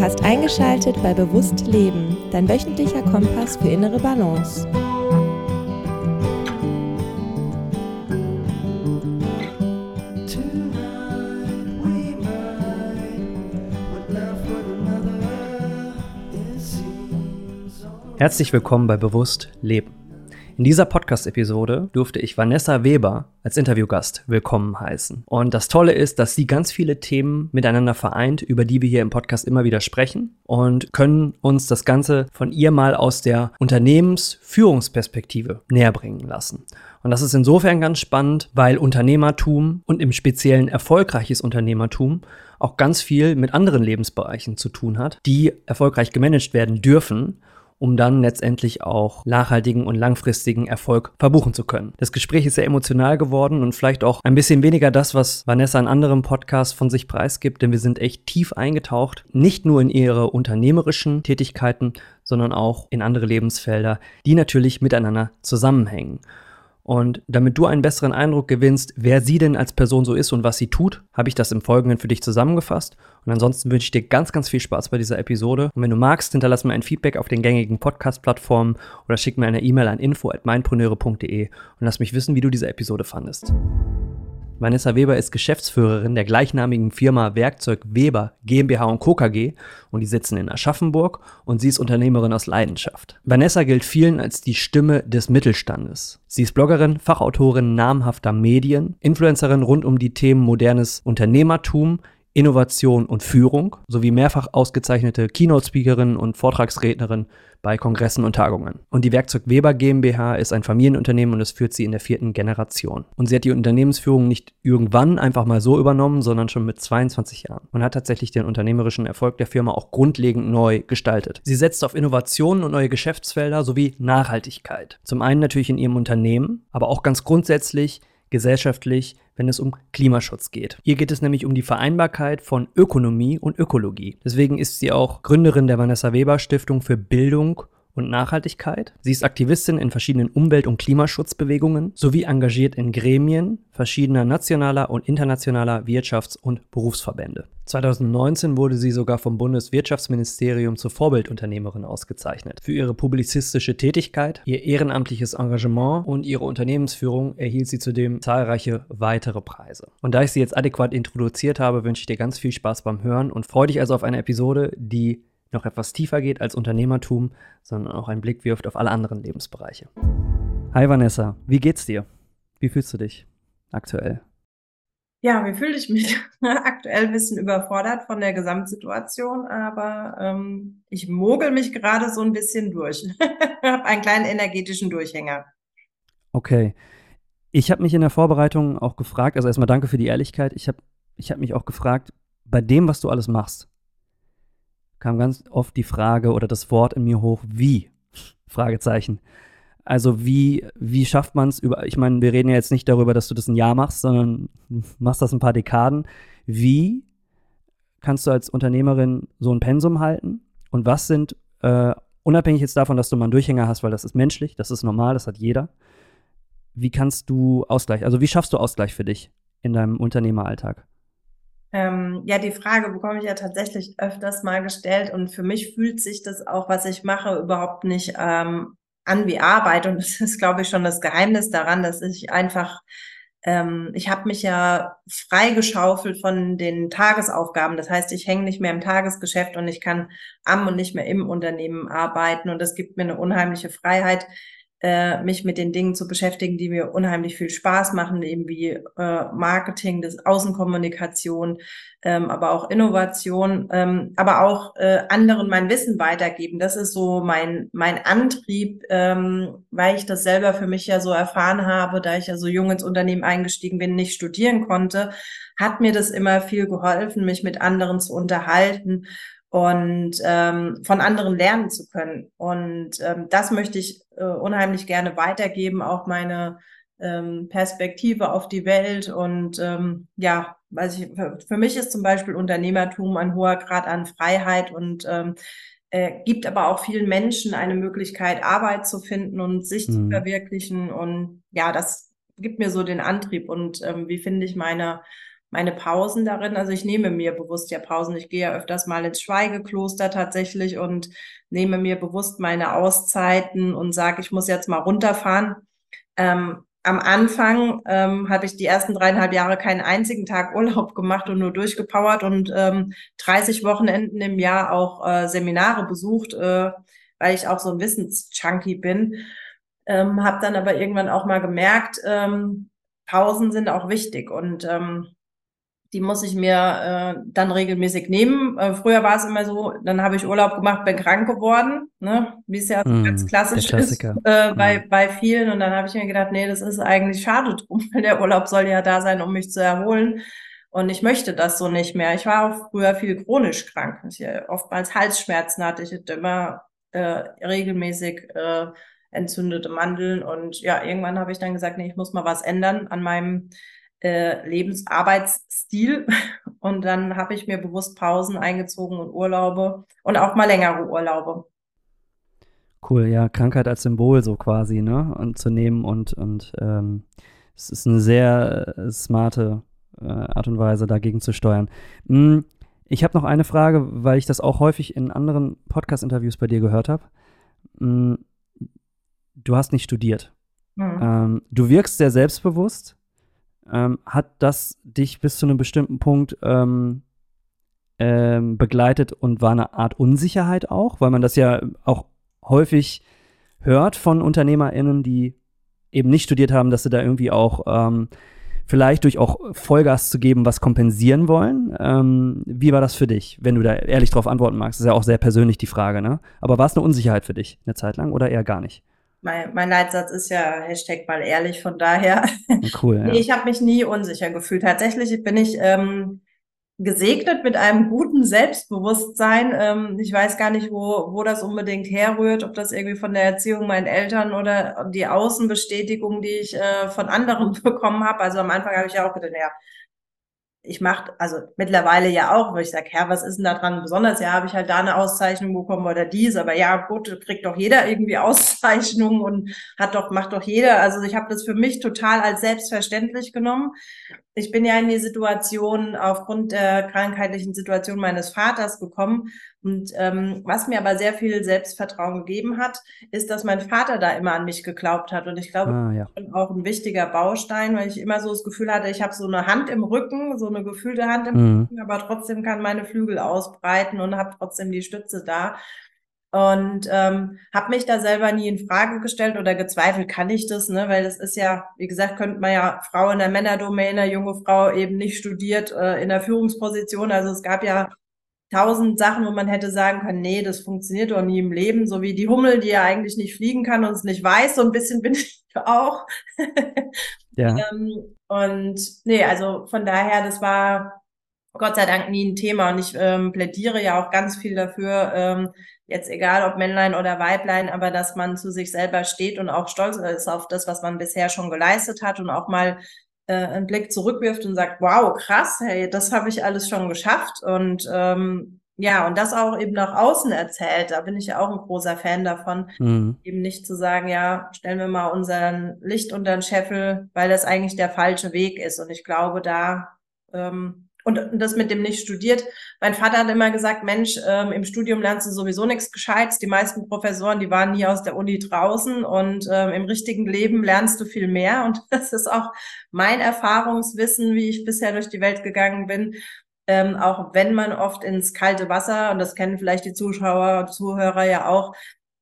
Du hast eingeschaltet bei Bewusst Leben, dein wöchentlicher Kompass für innere Balance. Herzlich willkommen bei Bewusst Leben. In dieser Podcast-Episode durfte ich Vanessa Weber als Interviewgast willkommen heißen. Und das Tolle ist, dass sie ganz viele Themen miteinander vereint, über die wir hier im Podcast immer wieder sprechen und können uns das Ganze von ihr mal aus der Unternehmensführungsperspektive näher bringen lassen. Und das ist insofern ganz spannend, weil Unternehmertum und im speziellen erfolgreiches Unternehmertum auch ganz viel mit anderen Lebensbereichen zu tun hat, die erfolgreich gemanagt werden dürfen um dann letztendlich auch nachhaltigen und langfristigen Erfolg verbuchen zu können. Das Gespräch ist sehr emotional geworden und vielleicht auch ein bisschen weniger das, was Vanessa in anderen Podcasts von sich preisgibt, denn wir sind echt tief eingetaucht, nicht nur in ihre unternehmerischen Tätigkeiten, sondern auch in andere Lebensfelder, die natürlich miteinander zusammenhängen. Und damit du einen besseren Eindruck gewinnst, wer sie denn als Person so ist und was sie tut, habe ich das im Folgenden für dich zusammengefasst. Und ansonsten wünsche ich dir ganz, ganz viel Spaß bei dieser Episode. Und wenn du magst, hinterlass mir ein Feedback auf den gängigen Podcast-Plattformen oder schick mir eine E-Mail an info.meinpreneure.de und lass mich wissen, wie du diese Episode fandest. Vanessa Weber ist Geschäftsführerin der gleichnamigen Firma Werkzeug Weber GmbH und Co. KG und die sitzen in Aschaffenburg und sie ist Unternehmerin aus Leidenschaft. Vanessa gilt vielen als die Stimme des Mittelstandes. Sie ist Bloggerin, Fachautorin namhafter Medien, Influencerin rund um die Themen modernes Unternehmertum, Innovation und Führung sowie mehrfach ausgezeichnete Keynote-Speakerin und Vortragsrednerin bei Kongressen und Tagungen. Und die Werkzeug Weber GmbH ist ein Familienunternehmen und es führt sie in der vierten Generation. Und sie hat die Unternehmensführung nicht irgendwann einfach mal so übernommen, sondern schon mit 22 Jahren und hat tatsächlich den unternehmerischen Erfolg der Firma auch grundlegend neu gestaltet. Sie setzt auf Innovationen und neue Geschäftsfelder sowie Nachhaltigkeit. Zum einen natürlich in ihrem Unternehmen, aber auch ganz grundsätzlich gesellschaftlich, wenn es um Klimaschutz geht. Hier geht es nämlich um die Vereinbarkeit von Ökonomie und Ökologie. Deswegen ist sie auch Gründerin der Vanessa Weber Stiftung für Bildung und Nachhaltigkeit. Sie ist Aktivistin in verschiedenen Umwelt- und Klimaschutzbewegungen sowie engagiert in Gremien verschiedener nationaler und internationaler Wirtschafts- und Berufsverbände. 2019 wurde sie sogar vom Bundeswirtschaftsministerium zur Vorbildunternehmerin ausgezeichnet. Für ihre publizistische Tätigkeit, ihr ehrenamtliches Engagement und ihre Unternehmensführung erhielt sie zudem zahlreiche weitere Preise. Und da ich sie jetzt adäquat introduziert habe, wünsche ich dir ganz viel Spaß beim Hören und freue dich also auf eine Episode, die noch etwas tiefer geht als Unternehmertum, sondern auch einen Blick wirft auf alle anderen Lebensbereiche. Hi Vanessa, wie geht's dir? Wie fühlst du dich aktuell? Ja, wie fühle ich mich? aktuell ein bisschen überfordert von der Gesamtsituation, aber ähm, ich mogel mich gerade so ein bisschen durch. habe einen kleinen energetischen Durchhänger. Okay. Ich habe mich in der Vorbereitung auch gefragt, also erstmal danke für die Ehrlichkeit. Ich habe ich hab mich auch gefragt, bei dem, was du alles machst, kam ganz oft die Frage oder das Wort in mir hoch, wie? Fragezeichen. Also wie, wie schafft man es über, ich meine, wir reden ja jetzt nicht darüber, dass du das ein Jahr machst, sondern machst das ein paar Dekaden. Wie kannst du als Unternehmerin so ein Pensum halten? Und was sind, äh, unabhängig jetzt davon, dass du mal einen Durchhänger hast, weil das ist menschlich, das ist normal, das hat jeder. Wie kannst du Ausgleich, also wie schaffst du Ausgleich für dich in deinem Unternehmeralltag? Ähm, ja, die Frage bekomme ich ja tatsächlich öfters mal gestellt und für mich fühlt sich das auch, was ich mache, überhaupt nicht ähm, an wie Arbeit und das ist, glaube ich, schon das Geheimnis daran, dass ich einfach ähm, ich habe mich ja freigeschaufelt von den Tagesaufgaben. Das heißt, ich hänge nicht mehr im Tagesgeschäft und ich kann am und nicht mehr im Unternehmen arbeiten. Und das gibt mir eine unheimliche Freiheit, äh, mich mit den Dingen zu beschäftigen, die mir unheimlich viel Spaß machen, eben wie äh, Marketing, das Außenkommunikation, ähm, aber auch Innovation, ähm, aber auch äh, anderen mein Wissen weitergeben. Das ist so mein mein Antrieb, ähm, weil ich das selber für mich ja so erfahren habe, da ich ja so jung ins Unternehmen eingestiegen bin, nicht studieren konnte, hat mir das immer viel geholfen, mich mit anderen zu unterhalten und ähm, von anderen lernen zu können. Und ähm, das möchte ich äh, unheimlich gerne weitergeben, auch meine ähm, Perspektive auf die Welt. Und ähm, ja, weiß ich, für, für mich ist zum Beispiel Unternehmertum ein hoher Grad an Freiheit und ähm, äh, gibt aber auch vielen Menschen eine Möglichkeit, Arbeit zu finden und sich mhm. zu verwirklichen. Und ja, das gibt mir so den Antrieb und ähm, wie finde ich meine meine Pausen darin. Also ich nehme mir bewusst ja Pausen. Ich gehe ja öfters mal ins Schweigekloster tatsächlich und nehme mir bewusst meine Auszeiten und sage, ich muss jetzt mal runterfahren. Ähm, am Anfang ähm, habe ich die ersten dreieinhalb Jahre keinen einzigen Tag Urlaub gemacht und nur durchgepowert und ähm, 30 Wochenenden im Jahr auch äh, Seminare besucht, äh, weil ich auch so ein Wissenschunky bin. Ähm, habe dann aber irgendwann auch mal gemerkt, ähm, Pausen sind auch wichtig und ähm, die muss ich mir äh, dann regelmäßig nehmen. Äh, früher war es immer so, dann habe ich Urlaub gemacht, bin krank geworden, ne? wie es ja mm, ganz klassisch ist äh, bei, mm. bei vielen. Und dann habe ich mir gedacht, nee, das ist eigentlich schade drum, weil der Urlaub soll ja da sein, um mich zu erholen. Und ich möchte das so nicht mehr. Ich war auch früher viel chronisch krank. Ich, äh, oftmals Halsschmerzen hatte ich immer äh, regelmäßig äh, entzündete Mandeln. Und ja, irgendwann habe ich dann gesagt, nee, ich muss mal was ändern an meinem äh, Lebensarbeitsstil. Und dann habe ich mir bewusst Pausen eingezogen und Urlaube und auch mal längere Urlaube. Cool, ja, Krankheit als Symbol so quasi, ne? Und zu nehmen und, und ähm, es ist eine sehr äh, smarte äh, Art und Weise, dagegen zu steuern. Hm, ich habe noch eine Frage, weil ich das auch häufig in anderen Podcast-Interviews bei dir gehört habe. Hm, du hast nicht studiert. Mhm. Ähm, du wirkst sehr selbstbewusst, ähm, hat das dich bis zu einem bestimmten Punkt ähm, ähm, begleitet und war eine Art Unsicherheit auch, weil man das ja auch häufig hört von UnternehmerInnen, die eben nicht studiert haben, dass sie da irgendwie auch ähm, vielleicht durch auch Vollgas zu geben, was kompensieren wollen. Ähm, wie war das für dich, wenn du da ehrlich drauf antworten magst? Das ist ja auch sehr persönlich die Frage, ne? Aber war es eine Unsicherheit für dich eine Zeit lang oder eher gar nicht? Mein, mein Leitsatz ist ja Hashtag mal ehrlich, von daher. Cool. Ja. ich habe mich nie unsicher gefühlt. Tatsächlich bin ich ähm, gesegnet mit einem guten Selbstbewusstsein. Ähm, ich weiß gar nicht, wo, wo das unbedingt herrührt, ob das irgendwie von der Erziehung meinen Eltern oder die Außenbestätigung, die ich äh, von anderen bekommen habe. Also am Anfang habe ich ja auch gedacht, ja, ich mache, also mittlerweile ja auch, wo ich sage, ja, was ist denn da dran besonders? Ja, habe ich halt da eine Auszeichnung bekommen oder dies, aber ja, gut, kriegt doch jeder irgendwie Auszeichnungen und hat doch, macht doch jeder. Also ich habe das für mich total als selbstverständlich genommen. Ich bin ja in die Situation aufgrund der krankheitlichen Situation meines Vaters gekommen, und ähm, was mir aber sehr viel Selbstvertrauen gegeben hat, ist, dass mein Vater da immer an mich geglaubt hat. Und ich glaube, ah, ja. das ist auch ein wichtiger Baustein, weil ich immer so das Gefühl hatte, ich habe so eine Hand im Rücken, so eine gefühlte Hand im mhm. Rücken, aber trotzdem kann meine Flügel ausbreiten und habe trotzdem die Stütze da. Und ähm, habe mich da selber nie in Frage gestellt oder gezweifelt, kann ich das, ne? Weil das ist ja, wie gesagt, könnte man ja Frau in der Männerdomäne, junge Frau eben nicht studiert äh, in der Führungsposition. Also es gab ja tausend Sachen, wo man hätte sagen können, nee, das funktioniert doch nie im Leben, so wie die Hummel, die ja eigentlich nicht fliegen kann und es nicht weiß, so ein bisschen bin ich auch. ja. ähm, und nee, also von daher, das war Gott sei Dank nie ein Thema und ich ähm, plädiere ja auch ganz viel dafür, ähm, jetzt egal ob Männlein oder Weiblein, aber dass man zu sich selber steht und auch stolz ist auf das, was man bisher schon geleistet hat und auch mal äh, einen Blick zurückwirft und sagt, wow, krass, hey, das habe ich alles schon geschafft und ähm, ja, und das auch eben nach außen erzählt. Da bin ich ja auch ein großer Fan davon, mhm. eben nicht zu sagen, ja, stellen wir mal unseren Licht unter den Scheffel, weil das eigentlich der falsche Weg ist. Und ich glaube, da ähm, und das mit dem nicht studiert. Mein Vater hat immer gesagt, Mensch, ähm, im Studium lernst du sowieso nichts Gescheites. Die meisten Professoren, die waren nie aus der Uni draußen und ähm, im richtigen Leben lernst du viel mehr. Und das ist auch mein Erfahrungswissen, wie ich bisher durch die Welt gegangen bin. Ähm, auch wenn man oft ins kalte Wasser, und das kennen vielleicht die Zuschauer Zuhörer ja auch,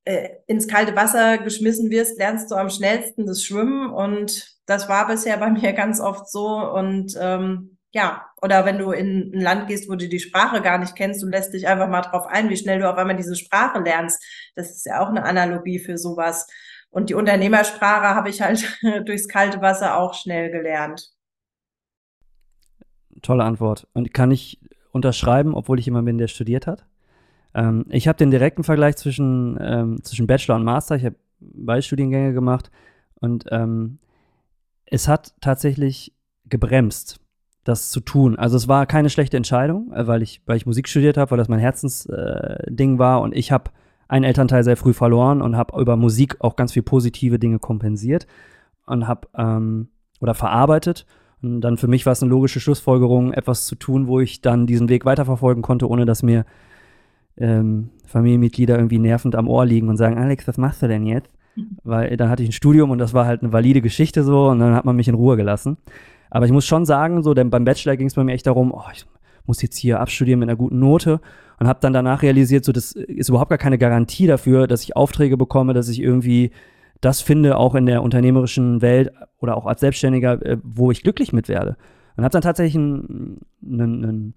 äh, ins kalte Wasser geschmissen wirst, lernst du am schnellsten das Schwimmen. Und das war bisher bei mir ganz oft so. Und ähm, ja, oder wenn du in ein Land gehst, wo du die Sprache gar nicht kennst und lässt dich einfach mal drauf ein, wie schnell du auf einmal diese Sprache lernst. Das ist ja auch eine Analogie für sowas. Und die Unternehmersprache habe ich halt durchs kalte Wasser auch schnell gelernt. Tolle Antwort. Und kann ich unterschreiben, obwohl ich jemand bin, der studiert hat? Ähm, ich habe den direkten Vergleich zwischen, ähm, zwischen Bachelor und Master. Ich habe beide Studiengänge gemacht und ähm, es hat tatsächlich gebremst das zu tun. Also es war keine schlechte Entscheidung, äh, weil ich, weil ich Musik studiert habe, weil das mein Herzensding äh, war und ich habe einen Elternteil sehr früh verloren und habe über Musik auch ganz viel positive Dinge kompensiert und habe ähm, oder verarbeitet Und dann für mich war es eine logische Schlussfolgerung, etwas zu tun, wo ich dann diesen Weg weiterverfolgen konnte, ohne dass mir ähm, Familienmitglieder irgendwie nervend am Ohr liegen und sagen, Alex, was machst du denn jetzt? Weil dann hatte ich ein Studium und das war halt eine valide Geschichte so und dann hat man mich in Ruhe gelassen. Aber ich muss schon sagen, so, denn beim Bachelor ging es bei mir echt darum, oh, ich muss jetzt hier abstudieren mit einer guten Note und habe dann danach realisiert, so, das ist überhaupt gar keine Garantie dafür, dass ich Aufträge bekomme, dass ich irgendwie das finde, auch in der unternehmerischen Welt oder auch als Selbstständiger, äh, wo ich glücklich mit werde. Und habe dann tatsächlich ein, ein, ein,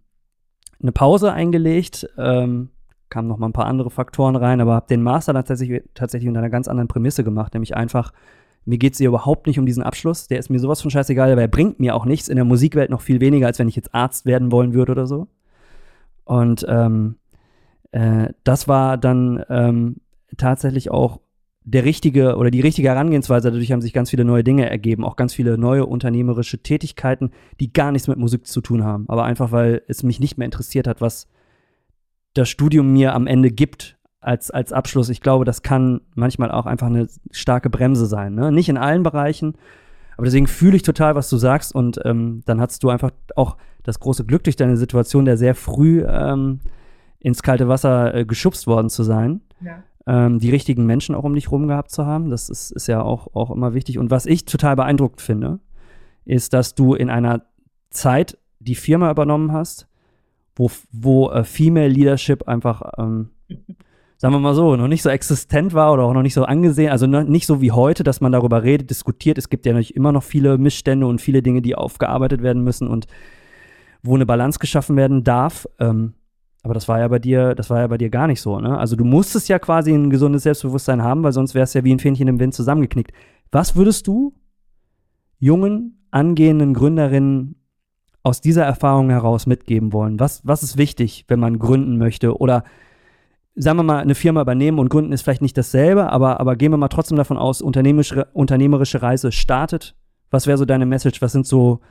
eine Pause eingelegt, ähm, kamen noch mal ein paar andere Faktoren rein, aber habe den Master tatsächlich, tatsächlich unter einer ganz anderen Prämisse gemacht, nämlich einfach, mir geht es hier überhaupt nicht um diesen Abschluss, der ist mir sowas von scheißegal, aber er bringt mir auch nichts, in der Musikwelt noch viel weniger, als wenn ich jetzt Arzt werden wollen würde oder so. Und ähm, äh, das war dann ähm, tatsächlich auch der richtige oder die richtige Herangehensweise. Dadurch haben sich ganz viele neue Dinge ergeben, auch ganz viele neue unternehmerische Tätigkeiten, die gar nichts mit Musik zu tun haben, aber einfach weil es mich nicht mehr interessiert hat, was das Studium mir am Ende gibt als, als Abschluss. Ich glaube, das kann manchmal auch einfach eine starke Bremse sein. Ne? Nicht in allen Bereichen, aber deswegen fühle ich total, was du sagst. Und ähm, dann hattest du einfach auch das große Glück durch deine Situation, der sehr früh ähm, ins kalte Wasser äh, geschubst worden zu sein. Ja. Ähm, die richtigen Menschen auch um dich rum gehabt zu haben. Das ist, ist ja auch, auch immer wichtig. Und was ich total beeindruckt finde, ist, dass du in einer Zeit die Firma übernommen hast, wo, wo äh, Female Leadership einfach, ähm, sagen wir mal so, noch nicht so existent war oder auch noch nicht so angesehen, also nicht so wie heute, dass man darüber redet, diskutiert. Es gibt ja natürlich immer noch viele Missstände und viele Dinge, die aufgearbeitet werden müssen und wo eine Balance geschaffen werden darf. Ähm, aber das war ja bei dir, das war ja bei dir gar nicht so, ne? Also du musstest ja quasi ein gesundes Selbstbewusstsein haben, weil sonst wärst du ja wie ein Fähnchen im Wind zusammengeknickt. Was würdest du jungen, angehenden Gründerinnen aus dieser Erfahrung heraus mitgeben wollen? Was, was ist wichtig, wenn man gründen möchte? Oder sagen wir mal, eine Firma übernehmen und gründen ist vielleicht nicht dasselbe, aber, aber gehen wir mal trotzdem davon aus, unternehmerische, unternehmerische Reise startet. Was wäre so deine Message? Was sind so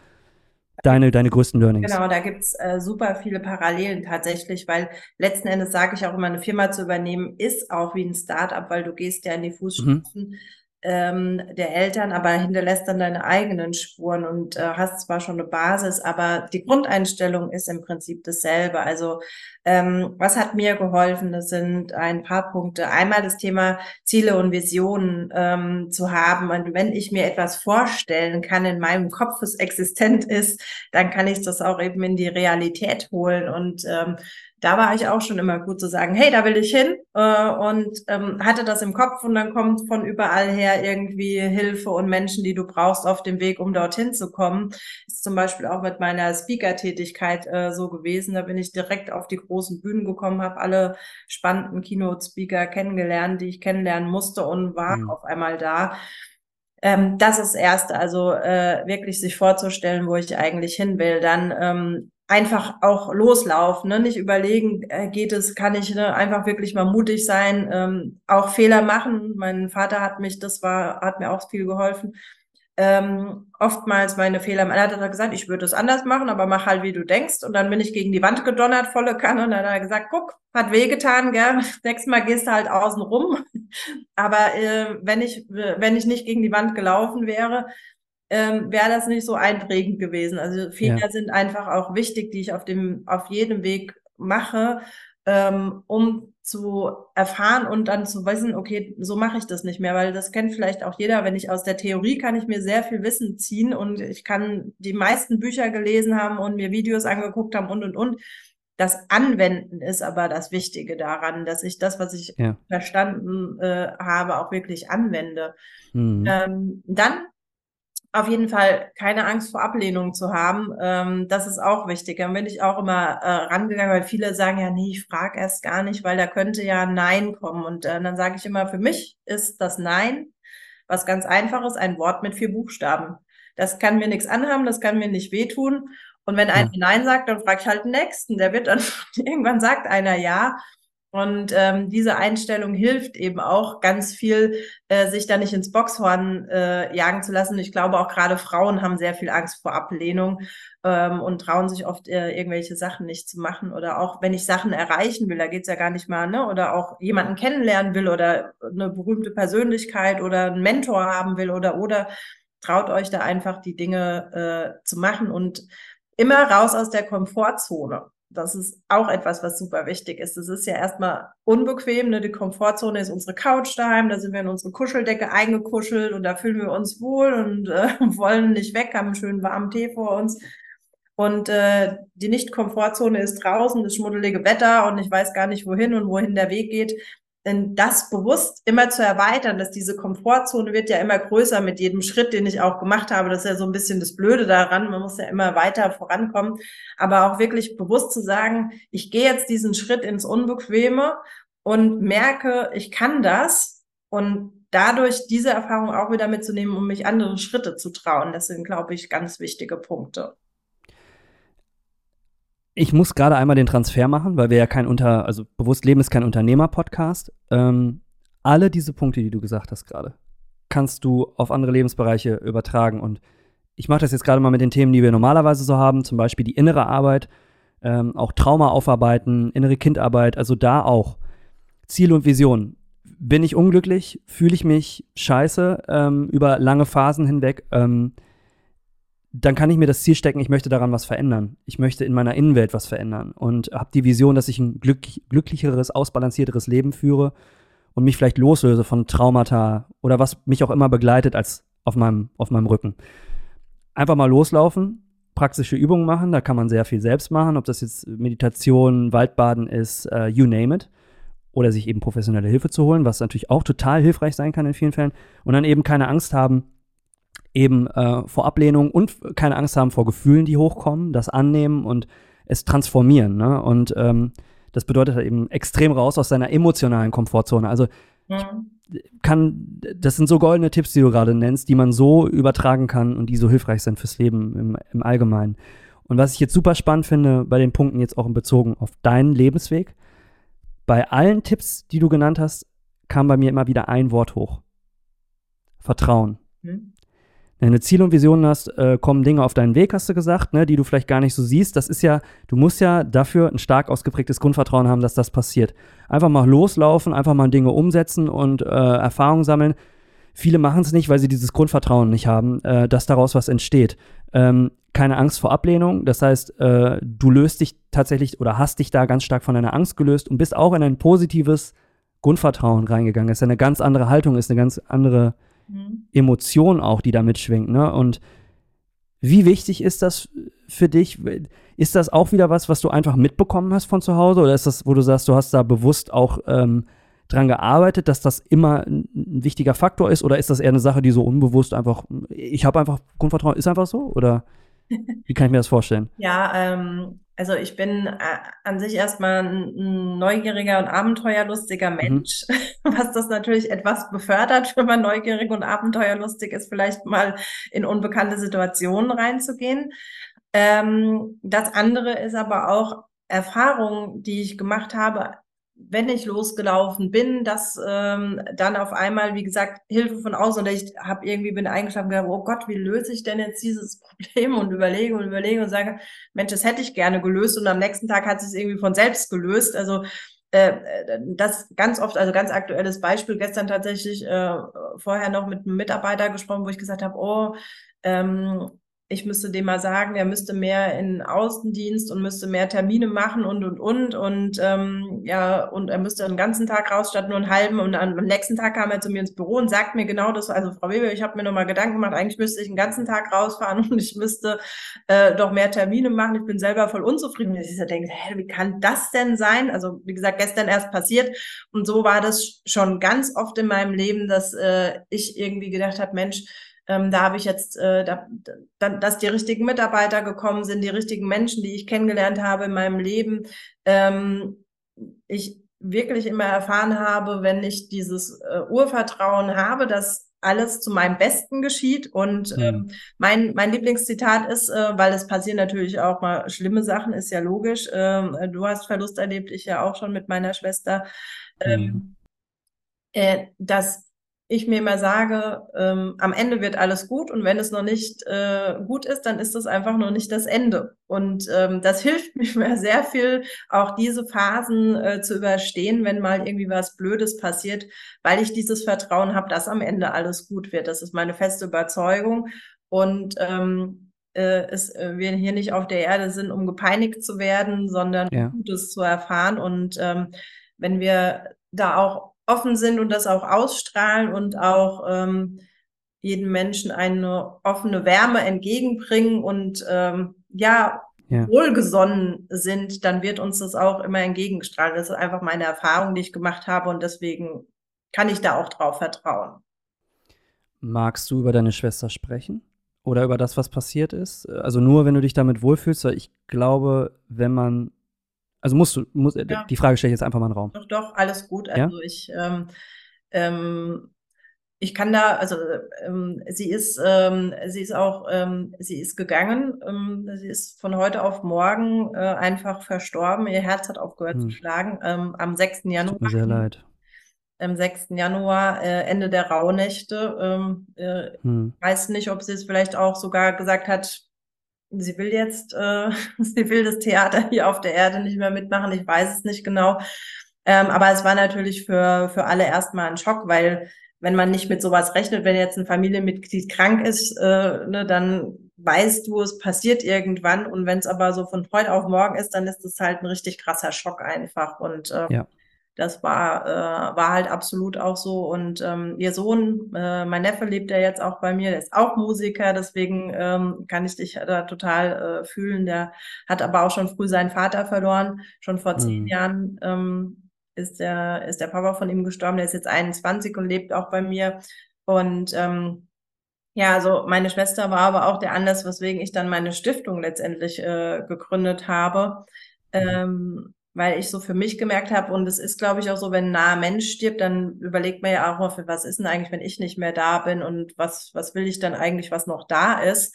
deine, deine größten Learnings? Genau, da gibt's äh, super viele Parallelen tatsächlich, weil letzten Endes sage ich auch immer, eine Firma zu übernehmen ist auch wie ein Startup, weil du gehst ja in die Fußstapfen mhm ähm, der Eltern, aber hinterlässt dann deine eigenen Spuren und äh, hast zwar schon eine Basis, aber die Grundeinstellung ist im Prinzip dasselbe. Also ähm, was hat mir geholfen? Das sind ein paar Punkte. Einmal das Thema Ziele und Visionen ähm, zu haben. Und wenn ich mir etwas vorstellen kann, in meinem Kopf es existent ist, dann kann ich das auch eben in die Realität holen und ähm, da war ich auch schon immer gut zu sagen, hey, da will ich hin äh, und ähm, hatte das im Kopf und dann kommt von überall her irgendwie Hilfe und Menschen, die du brauchst auf dem Weg, um dorthin zu kommen. Ist zum Beispiel auch mit meiner Speaker-Tätigkeit äh, so gewesen. Da bin ich direkt auf die großen Bühnen gekommen, habe alle spannenden Keynote-Speaker kennengelernt, die ich kennenlernen musste und war mhm. auf einmal da. Ähm, das ist das Erste, also äh, wirklich sich vorzustellen, wo ich eigentlich hin will. Dann ähm, einfach auch loslaufen, ne? nicht überlegen, äh, geht es, kann ich ne? einfach wirklich mal mutig sein, ähm, auch Fehler machen. Mein Vater hat mich, das war, hat mir auch viel geholfen. Ähm, oftmals meine Fehler, er hat er gesagt, ich würde es anders machen, aber mach halt, wie du denkst. Und dann bin ich gegen die Wand gedonnert, volle Kanne, und dann hat er gesagt, guck, hat wehgetan, gell? Nächstes Mal gehst du halt außen rum. aber äh, wenn ich, wenn ich nicht gegen die Wand gelaufen wäre, ähm, wäre das nicht so einprägend gewesen. Also Fehler ja. sind einfach auch wichtig, die ich auf dem, auf jedem Weg mache, ähm, um zu erfahren und dann zu wissen, okay, so mache ich das nicht mehr, weil das kennt vielleicht auch jeder. Wenn ich aus der Theorie kann ich mir sehr viel Wissen ziehen und ich kann die meisten Bücher gelesen haben und mir Videos angeguckt haben und und und. Das Anwenden ist aber das Wichtige daran, dass ich das, was ich ja. verstanden äh, habe, auch wirklich anwende. Mhm. Ähm, dann auf jeden Fall keine Angst vor Ablehnung zu haben. Ähm, das ist auch wichtig. Dann bin ich auch immer äh, rangegangen, weil viele sagen ja, nee, ich frage erst gar nicht, weil da könnte ja Nein kommen. Und äh, dann sage ich immer, für mich ist das Nein was ganz einfaches, ein Wort mit vier Buchstaben. Das kann mir nichts anhaben, das kann mir nicht wehtun. Und wenn einer ja. Nein sagt, dann frage ich halt den Nächsten. Der wird dann, irgendwann sagt einer Ja. Und ähm, diese Einstellung hilft eben auch ganz viel, äh, sich da nicht ins Boxhorn äh, jagen zu lassen. Ich glaube, auch gerade Frauen haben sehr viel Angst vor Ablehnung ähm, und trauen sich oft äh, irgendwelche Sachen nicht zu machen. Oder auch wenn ich Sachen erreichen will, da geht's ja gar nicht mal, ne? Oder auch jemanden kennenlernen will oder eine berühmte Persönlichkeit oder einen Mentor haben will oder oder traut euch da einfach die Dinge äh, zu machen und immer raus aus der Komfortzone. Das ist auch etwas, was super wichtig ist. Es ist ja erstmal unbequem. Ne? Die Komfortzone ist unsere Couch daheim. Da sind wir in unsere Kuscheldecke eingekuschelt und da fühlen wir uns wohl und äh, wollen nicht weg, haben einen schönen warmen Tee vor uns. Und äh, die Nicht-Komfortzone ist draußen, das schmuddelige Wetter und ich weiß gar nicht wohin und wohin der Weg geht denn das bewusst immer zu erweitern, dass diese Komfortzone wird ja immer größer mit jedem Schritt, den ich auch gemacht habe. Das ist ja so ein bisschen das Blöde daran. Man muss ja immer weiter vorankommen. Aber auch wirklich bewusst zu sagen, ich gehe jetzt diesen Schritt ins Unbequeme und merke, ich kann das und dadurch diese Erfahrung auch wieder mitzunehmen, um mich andere Schritte zu trauen. Das sind, glaube ich, ganz wichtige Punkte. Ich muss gerade einmal den Transfer machen, weil wir ja kein Unter, also bewusst Leben ist kein Unternehmer-Podcast. Ähm, alle diese Punkte, die du gesagt hast gerade, kannst du auf andere Lebensbereiche übertragen. Und ich mache das jetzt gerade mal mit den Themen, die wir normalerweise so haben, zum Beispiel die innere Arbeit, ähm, auch Trauma aufarbeiten, innere Kindarbeit, also da auch Ziel und Vision. Bin ich unglücklich? Fühle ich mich scheiße ähm, über lange Phasen hinweg? Ähm, dann kann ich mir das Ziel stecken, ich möchte daran was verändern. Ich möchte in meiner Innenwelt was verändern und habe die Vision, dass ich ein glück glücklicheres, ausbalancierteres Leben führe und mich vielleicht loslöse von Traumata oder was mich auch immer begleitet als auf meinem, auf meinem Rücken. Einfach mal loslaufen, praktische Übungen machen, da kann man sehr viel selbst machen, ob das jetzt Meditation, Waldbaden ist, uh, you name it. Oder sich eben professionelle Hilfe zu holen, was natürlich auch total hilfreich sein kann in vielen Fällen. Und dann eben keine Angst haben, eben äh, vor Ablehnung und keine Angst haben vor Gefühlen, die hochkommen, das annehmen und es transformieren. Ne? Und ähm, das bedeutet halt eben extrem raus aus seiner emotionalen Komfortzone. Also mhm. kann, das sind so goldene Tipps, die du gerade nennst, die man so übertragen kann und die so hilfreich sind fürs Leben im, im Allgemeinen. Und was ich jetzt super spannend finde bei den Punkten jetzt auch in Bezogen auf deinen Lebensweg, bei allen Tipps, die du genannt hast, kam bei mir immer wieder ein Wort hoch. Vertrauen. Mhm. Wenn du Ziele und Visionen hast, äh, kommen Dinge auf deinen Weg, hast du gesagt, ne, die du vielleicht gar nicht so siehst. Das ist ja, du musst ja dafür ein stark ausgeprägtes Grundvertrauen haben, dass das passiert. Einfach mal loslaufen, einfach mal Dinge umsetzen und äh, Erfahrungen sammeln. Viele machen es nicht, weil sie dieses Grundvertrauen nicht haben, äh, dass daraus was entsteht. Ähm, keine Angst vor Ablehnung, das heißt, äh, du löst dich tatsächlich oder hast dich da ganz stark von deiner Angst gelöst und bist auch in ein positives Grundvertrauen reingegangen. Das ist ja eine ganz andere Haltung, ist eine ganz andere mhm. Emotion auch, die da mitschwingt. Ne? Und wie wichtig ist das für dich? Ist das auch wieder was, was du einfach mitbekommen hast von zu Hause? Oder ist das, wo du sagst, du hast da bewusst auch ähm, dran gearbeitet, dass das immer ein, wichtiger Faktor ist? Oder ist das eher eine Sache, die so unbewusst einfach, ich habe einfach Grundvertrauen, ist einfach so? Oder wie kann ich mir das vorstellen? Ja, ähm, also ich bin äh, an sich erstmal ein neugieriger und abenteuerlustiger mhm. Mensch, mhm. was das natürlich etwas befördert, wenn man neugierig und abenteuerlustig ist, vielleicht mal in unbekannte Situationen reinzugehen. Ähm, das andere ist aber auch Erfahrungen, die ich gemacht habe wenn ich losgelaufen bin, dass ähm, dann auf einmal, wie gesagt, Hilfe von außen oder ich habe irgendwie bin eingeschlafen gedacht, oh Gott, wie löse ich denn jetzt dieses Problem und überlege und überlege und sage, Mensch, das hätte ich gerne gelöst und am nächsten Tag hat es sich irgendwie von selbst gelöst. Also äh, das ganz oft, also ganz aktuelles Beispiel, gestern tatsächlich äh, vorher noch mit einem Mitarbeiter gesprochen, wo ich gesagt habe, oh, ähm, ich müsste dem mal sagen, er müsste mehr in Außendienst und müsste mehr Termine machen und und und. Und ähm, ja und er müsste einen ganzen Tag raus statt nur einen halben. Und am nächsten Tag kam er zu mir ins Büro und sagt mir genau das, also Frau Weber, ich habe mir nochmal Gedanken gemacht, eigentlich müsste ich einen ganzen Tag rausfahren und ich müsste äh, doch mehr Termine machen, ich bin selber voll unzufrieden. Ich denke, hä, wie kann das denn sein? Also wie gesagt, gestern erst passiert. Und so war das schon ganz oft in meinem Leben, dass äh, ich irgendwie gedacht habe, Mensch, ähm, da habe ich jetzt, äh, da, da, dass die richtigen Mitarbeiter gekommen sind, die richtigen Menschen, die ich kennengelernt habe in meinem Leben. Ähm, ich wirklich immer erfahren habe, wenn ich dieses äh, Urvertrauen habe, dass alles zu meinem Besten geschieht. Und mhm. ähm, mein, mein Lieblingszitat ist, äh, weil es passieren natürlich auch mal schlimme Sachen, ist ja logisch. Ähm, du hast Verlust erlebt, ich ja auch schon mit meiner Schwester. Ähm, mhm. äh, dass ich mir immer sage, ähm, am Ende wird alles gut und wenn es noch nicht äh, gut ist, dann ist es einfach noch nicht das Ende. Und ähm, das hilft mir sehr viel, auch diese Phasen äh, zu überstehen, wenn mal irgendwie was Blödes passiert, weil ich dieses Vertrauen habe, dass am Ende alles gut wird. Das ist meine feste Überzeugung. Und ähm, äh, es, äh, wir hier nicht auf der Erde sind, um gepeinigt zu werden, sondern ja. Gutes zu erfahren. Und ähm, wenn wir da auch offen sind und das auch ausstrahlen und auch ähm, jedem Menschen eine offene Wärme entgegenbringen und ähm, ja, ja, wohlgesonnen sind, dann wird uns das auch immer entgegenstrahlen. Das ist einfach meine Erfahrung, die ich gemacht habe und deswegen kann ich da auch drauf vertrauen. Magst du über deine Schwester sprechen? Oder über das, was passiert ist? Also nur, wenn du dich damit wohlfühlst, weil ich glaube, wenn man also musst du, muss, äh, ja. die Frage stelle ich jetzt einfach mal in den Raum. Doch, doch, alles gut. Also ja? ich, ähm, ähm, ich kann da, also ähm, sie ist, ähm, sie ist auch, ähm, sie ist gegangen. Ähm, sie ist von heute auf morgen äh, einfach verstorben. Ihr Herz hat aufgehört hm. zu schlagen. Am 6. Januar. Tut mir sehr leid. Am 6. Januar, äh, Ende der Rauhnächte. Äh, hm. Weiß nicht, ob sie es vielleicht auch sogar gesagt hat, sie will jetzt, äh, sie will das Theater hier auf der Erde nicht mehr mitmachen. Ich weiß es nicht genau. Ähm, aber es war natürlich für, für alle erstmal ein Schock, weil wenn man nicht mit sowas rechnet, wenn jetzt ein Familienmitglied krank ist, äh, ne, dann weißt du, es passiert irgendwann. Und wenn es aber so von heute auf morgen ist, dann ist es halt ein richtig krasser Schock einfach. Und äh, ja. Das war, äh, war halt absolut auch so. Und ähm, ihr Sohn, äh, mein Neffe lebt ja jetzt auch bei mir, der ist auch Musiker, deswegen ähm, kann ich dich da total äh, fühlen. Der hat aber auch schon früh seinen Vater verloren. Schon vor zehn mhm. Jahren ähm, ist, der, ist der Papa von ihm gestorben. Der ist jetzt 21 und lebt auch bei mir. Und ähm, ja, also meine Schwester war aber auch der Anlass, weswegen ich dann meine Stiftung letztendlich äh, gegründet habe. Mhm. Ähm, weil ich so für mich gemerkt habe, und es ist, glaube ich, auch so, wenn ein naher Mensch stirbt, dann überlegt man ja auch mal, für was ist denn eigentlich, wenn ich nicht mehr da bin und was, was will ich dann eigentlich, was noch da ist.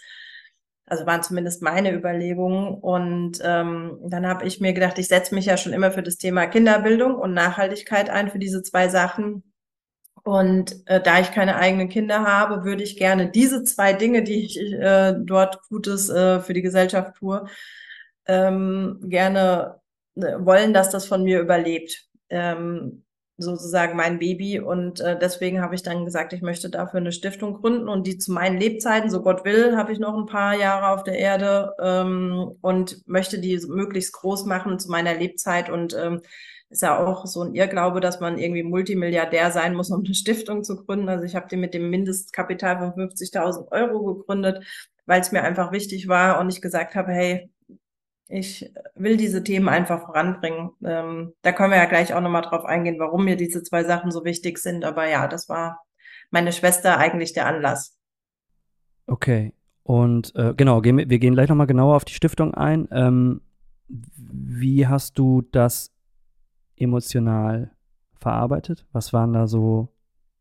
Also waren zumindest meine Überlegungen. Und ähm, dann habe ich mir gedacht, ich setze mich ja schon immer für das Thema Kinderbildung und Nachhaltigkeit ein, für diese zwei Sachen. Und äh, da ich keine eigenen Kinder habe, würde ich gerne diese zwei Dinge, die ich äh, dort Gutes äh, für die Gesellschaft tue, ähm, gerne Ne, wollen, dass das von mir überlebt. Ähm, sozusagen mein Baby. Und äh, deswegen habe ich dann gesagt, ich möchte dafür eine Stiftung gründen und die zu meinen Lebzeiten, so Gott will, habe ich noch ein paar Jahre auf der Erde ähm, und möchte die möglichst groß machen zu meiner Lebzeit. Und ähm, ist ja auch so ein Irrglaube, dass man irgendwie Multimilliardär sein muss, um eine Stiftung zu gründen. Also ich habe die mit dem Mindestkapital von 50.000 Euro gegründet, weil es mir einfach wichtig war und ich gesagt habe, hey, ich will diese Themen einfach voranbringen. Ähm, da können wir ja gleich auch nochmal drauf eingehen, warum mir diese zwei Sachen so wichtig sind. Aber ja, das war meine Schwester eigentlich der Anlass. Okay. Und äh, genau, gehen, wir gehen gleich nochmal genauer auf die Stiftung ein. Ähm, wie hast du das emotional verarbeitet? Was waren da so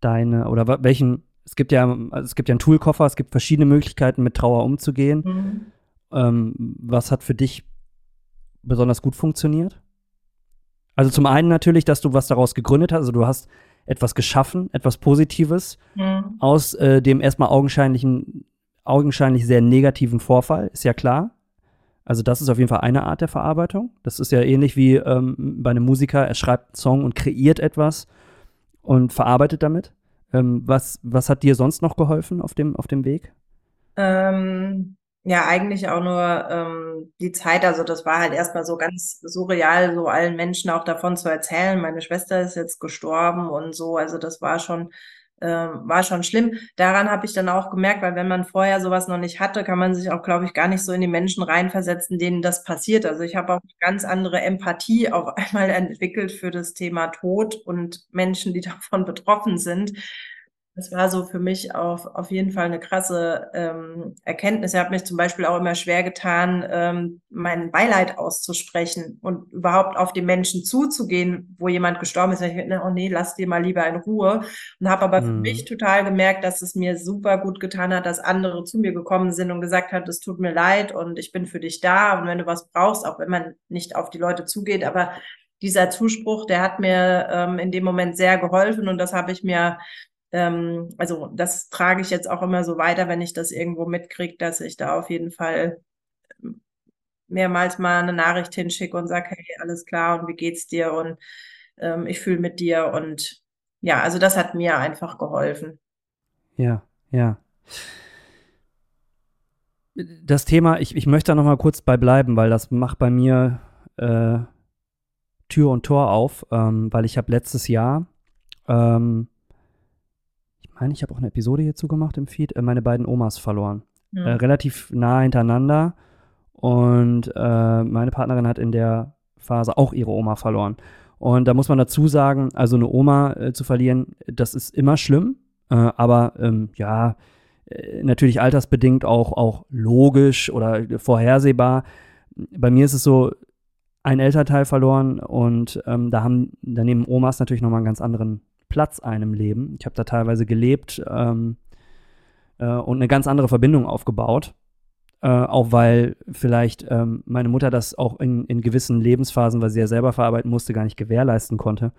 deine oder welchen? Es gibt ja, also es gibt ja einen Toolkoffer, es gibt verschiedene Möglichkeiten, mit Trauer umzugehen. Mhm. Ähm, was hat für dich besonders gut funktioniert? Also zum einen natürlich, dass du was daraus gegründet hast, also du hast etwas geschaffen, etwas Positives mhm. aus äh, dem erstmal augenscheinlichen, augenscheinlich sehr negativen Vorfall, ist ja klar. Also das ist auf jeden Fall eine Art der Verarbeitung. Das ist ja ähnlich wie ähm, bei einem Musiker, er schreibt einen Song und kreiert etwas und verarbeitet damit. Ähm, was, was hat dir sonst noch geholfen auf dem, auf dem Weg? Ähm, ja, eigentlich auch nur ähm, die Zeit, also das war halt erstmal so ganz surreal, so allen Menschen auch davon zu erzählen. Meine Schwester ist jetzt gestorben und so, also das war schon, ähm, war schon schlimm. Daran habe ich dann auch gemerkt, weil wenn man vorher sowas noch nicht hatte, kann man sich auch, glaube ich, gar nicht so in die Menschen reinversetzen, denen das passiert. Also ich habe auch ganz andere Empathie auf einmal entwickelt für das Thema Tod und Menschen, die davon betroffen sind. Das war so für mich auf, auf jeden Fall eine krasse ähm, Erkenntnis. Ich habe mich zum Beispiel auch immer schwer getan, ähm, mein Beileid auszusprechen und überhaupt auf den Menschen zuzugehen, wo jemand gestorben ist. Ich dachte, oh nee, lass dir mal lieber in Ruhe. Und habe aber mhm. für mich total gemerkt, dass es mir super gut getan hat, dass andere zu mir gekommen sind und gesagt hat, es tut mir leid und ich bin für dich da. Und wenn du was brauchst, auch wenn man nicht auf die Leute zugeht, aber dieser Zuspruch, der hat mir ähm, in dem Moment sehr geholfen und das habe ich mir ähm, also das trage ich jetzt auch immer so weiter, wenn ich das irgendwo mitkriege, dass ich da auf jeden Fall ähm, mehrmals mal eine Nachricht hinschicke und sage, hey, alles klar und wie geht's dir und ähm, ich fühle mit dir und ja, also das hat mir einfach geholfen. Ja, ja. Das Thema, ich, ich möchte da noch mal kurz bei bleiben, weil das macht bei mir äh, Tür und Tor auf, ähm, weil ich habe letztes Jahr, ähm, meine, ich habe auch eine Episode hierzu gemacht im Feed, äh, meine beiden Omas verloren. Ja. Äh, relativ nah hintereinander und äh, meine Partnerin hat in der Phase auch ihre Oma verloren. Und da muss man dazu sagen, also eine Oma äh, zu verlieren, das ist immer schlimm, äh, aber ähm, ja, äh, natürlich altersbedingt auch, auch logisch oder vorhersehbar. Bei mir ist es so, ein Elternteil verloren und ähm, da haben, da nehmen Omas natürlich nochmal einen ganz anderen Platz ein im Leben. Ich habe da teilweise gelebt ähm, äh, und eine ganz andere Verbindung aufgebaut. Äh, auch weil vielleicht ähm, meine Mutter das auch in, in gewissen Lebensphasen, weil sie ja selber verarbeiten musste, gar nicht gewährleisten konnte.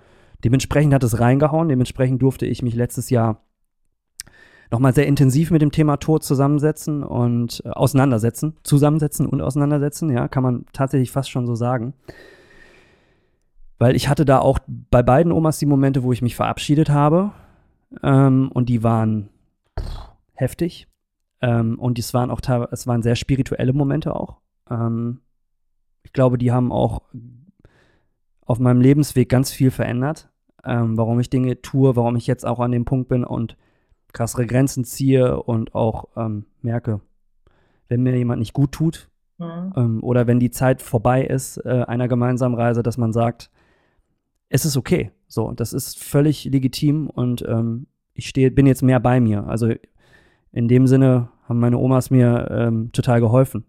Dementsprechend hat es reingehauen. Dementsprechend durfte ich mich letztes Jahr nochmal sehr intensiv mit dem Thema Tod zusammensetzen und äh, auseinandersetzen. Zusammensetzen und auseinandersetzen, ja, kann man tatsächlich fast schon so sagen. Weil ich hatte da auch bei beiden Omas die Momente, wo ich mich verabschiedet habe. Ähm, und die waren heftig. Ähm, und es waren auch es waren sehr spirituelle Momente auch. Ähm, ich glaube, die haben auch auf meinem Lebensweg ganz viel verändert. Ähm, warum ich Dinge tue, warum ich jetzt auch an dem Punkt bin und krassere Grenzen ziehe und auch ähm, merke, wenn mir jemand nicht gut tut mhm. ähm, oder wenn die Zeit vorbei ist äh, einer gemeinsamen Reise, dass man sagt, es ist okay. So, das ist völlig legitim und ähm, ich stehe, bin jetzt mehr bei mir. Also in dem Sinne haben meine Omas mir ähm, total geholfen.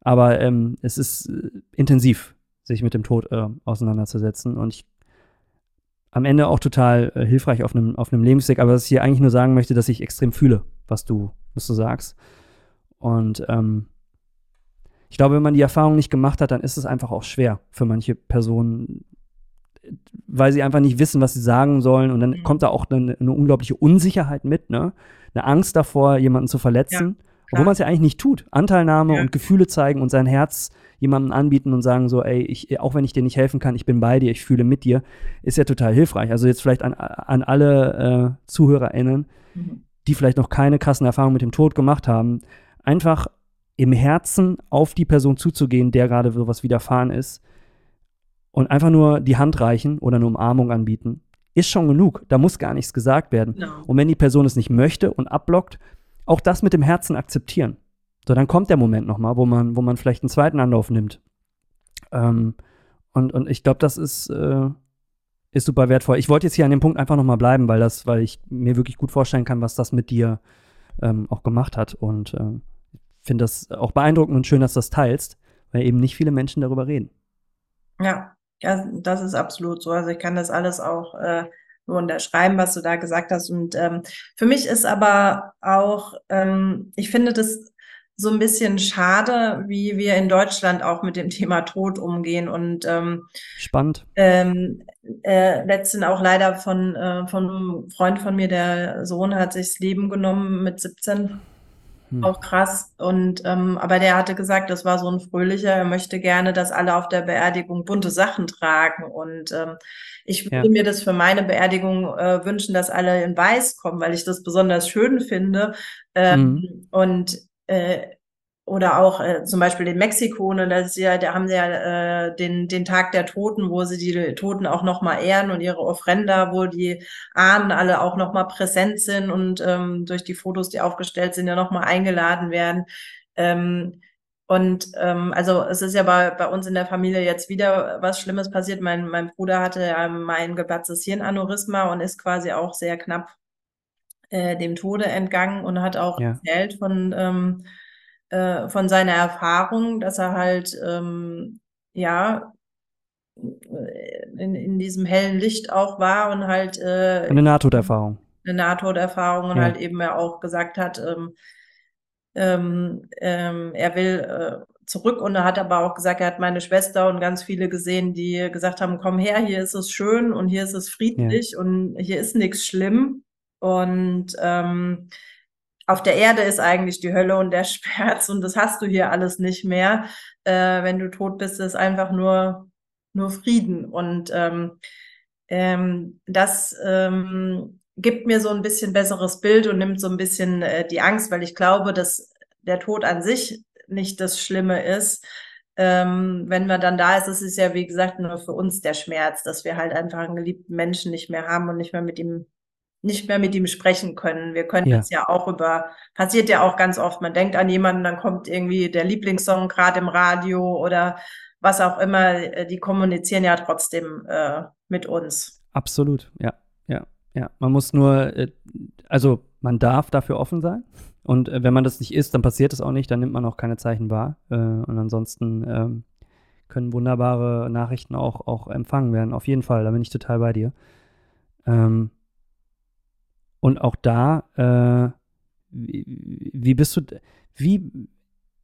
Aber ähm, es ist äh, intensiv, sich mit dem Tod äh, auseinanderzusetzen. Und ich am Ende auch total äh, hilfreich auf einem auf Lebensweg. Aber was ich hier eigentlich nur sagen möchte, dass ich extrem fühle, was du, was du sagst. Und ähm, ich glaube, wenn man die Erfahrung nicht gemacht hat, dann ist es einfach auch schwer für manche Personen, weil sie einfach nicht wissen, was sie sagen sollen. Und dann mhm. kommt da auch eine, eine, unglaubliche Unsicherheit mit, ne? Eine Angst davor, jemanden zu verletzen. Ja, obwohl man es ja eigentlich nicht tut. Anteilnahme ja. und Gefühle zeigen und sein Herz jemandem anbieten und sagen so, ey, ich, auch wenn ich dir nicht helfen kann, ich bin bei dir, ich fühle mit dir, ist ja total hilfreich. Also jetzt vielleicht an, an alle äh, ZuhörerInnen, mhm. die vielleicht noch keine krassen Erfahrungen mit dem Tod gemacht haben, einfach im Herzen auf die Person zuzugehen, der gerade sowas widerfahren ist und einfach nur die Hand reichen oder eine Umarmung anbieten, ist schon genug. Da muss gar nichts gesagt werden. No. Und wenn die Person es nicht möchte und abblockt, auch das mit dem Herzen akzeptieren. So, dann kommt der Moment nochmal, wo man, wo man vielleicht einen zweiten Anlauf nimmt. Ähm, und, und ich glaube, das ist, äh, ist super wertvoll. Ich wollte jetzt hier an dem Punkt einfach nochmal bleiben, weil das, weil ich mir wirklich gut vorstellen kann, was das mit dir ähm, auch gemacht hat. Und äh, finde das auch beeindruckend und schön, dass du das teilst, weil eben nicht viele Menschen darüber reden. Ja, ja, das ist absolut so. Also ich kann das alles auch äh, nur unterschreiben, was du da gesagt hast. Und ähm, für mich ist aber auch, ähm, ich finde das so ein bisschen schade, wie wir in Deutschland auch mit dem Thema Tod umgehen und ähm, spannend. Ähm, äh, letztens auch leider von äh, von einem Freund von mir, der Sohn hat sich das Leben genommen mit 17. Hm. Auch krass. Und ähm, aber der hatte gesagt, das war so ein fröhlicher, er möchte gerne, dass alle auf der Beerdigung bunte Sachen tragen. Und ähm, ich würde ja. mir das für meine Beerdigung äh, wünschen, dass alle in Weiß kommen, weil ich das besonders schön finde. Ähm, mhm. Und äh, oder auch äh, zum Beispiel in Mexiko, ne, das ist ja, da haben sie ja äh, den, den Tag der Toten, wo sie die Toten auch nochmal ehren und ihre Offrenda, wo die Ahnen alle auch nochmal präsent sind und ähm, durch die Fotos, die aufgestellt sind, ja nochmal eingeladen werden. Ähm, und ähm, also es ist ja bei, bei uns in der Familie jetzt wieder was Schlimmes passiert. Mein, mein Bruder hatte ähm, mein geplatztes Hirnaneurysma und ist quasi auch sehr knapp äh, dem Tode entgangen und hat auch ja. erzählt von, ähm, äh, von seiner Erfahrung, dass er halt, ähm, ja, in, in diesem hellen Licht auch war und halt äh, eine Nahtoderfahrung. Eine Nahtoderfahrung und ja. halt eben ja auch gesagt hat, ähm, ähm, ähm, er will äh, zurück und er hat aber auch gesagt, er hat meine Schwester und ganz viele gesehen, die gesagt haben, komm her, hier ist es schön und hier ist es friedlich ja. und hier ist nichts schlimm. Und ähm, auf der Erde ist eigentlich die Hölle und der Schmerz und das hast du hier alles nicht mehr. Äh, wenn du tot bist, ist einfach nur, nur Frieden. Und ähm, ähm, das ähm, gibt mir so ein bisschen besseres Bild und nimmt so ein bisschen äh, die Angst, weil ich glaube, dass der Tod an sich nicht das Schlimme ist. Ähm, wenn man dann da ist, ist es ja, wie gesagt, nur für uns der Schmerz, dass wir halt einfach einen geliebten Menschen nicht mehr haben und nicht mehr mit ihm nicht mehr mit ihm sprechen können. Wir können ja. das ja auch über, passiert ja auch ganz oft, man denkt an jemanden, dann kommt irgendwie der Lieblingssong gerade im Radio oder was auch immer, äh, die kommunizieren ja trotzdem äh, mit uns. Absolut, ja, ja, ja. Man muss nur, äh, also man darf dafür offen sein. Und äh, wenn man das nicht ist, dann passiert es auch nicht, dann nimmt man auch keine Zeichen wahr. Und ansonsten ähm, können wunderbare Nachrichten auch, auch empfangen werden. Auf jeden Fall, da bin ich total bei dir. Ähm, und auch da, äh, wie, wie bist du, wie,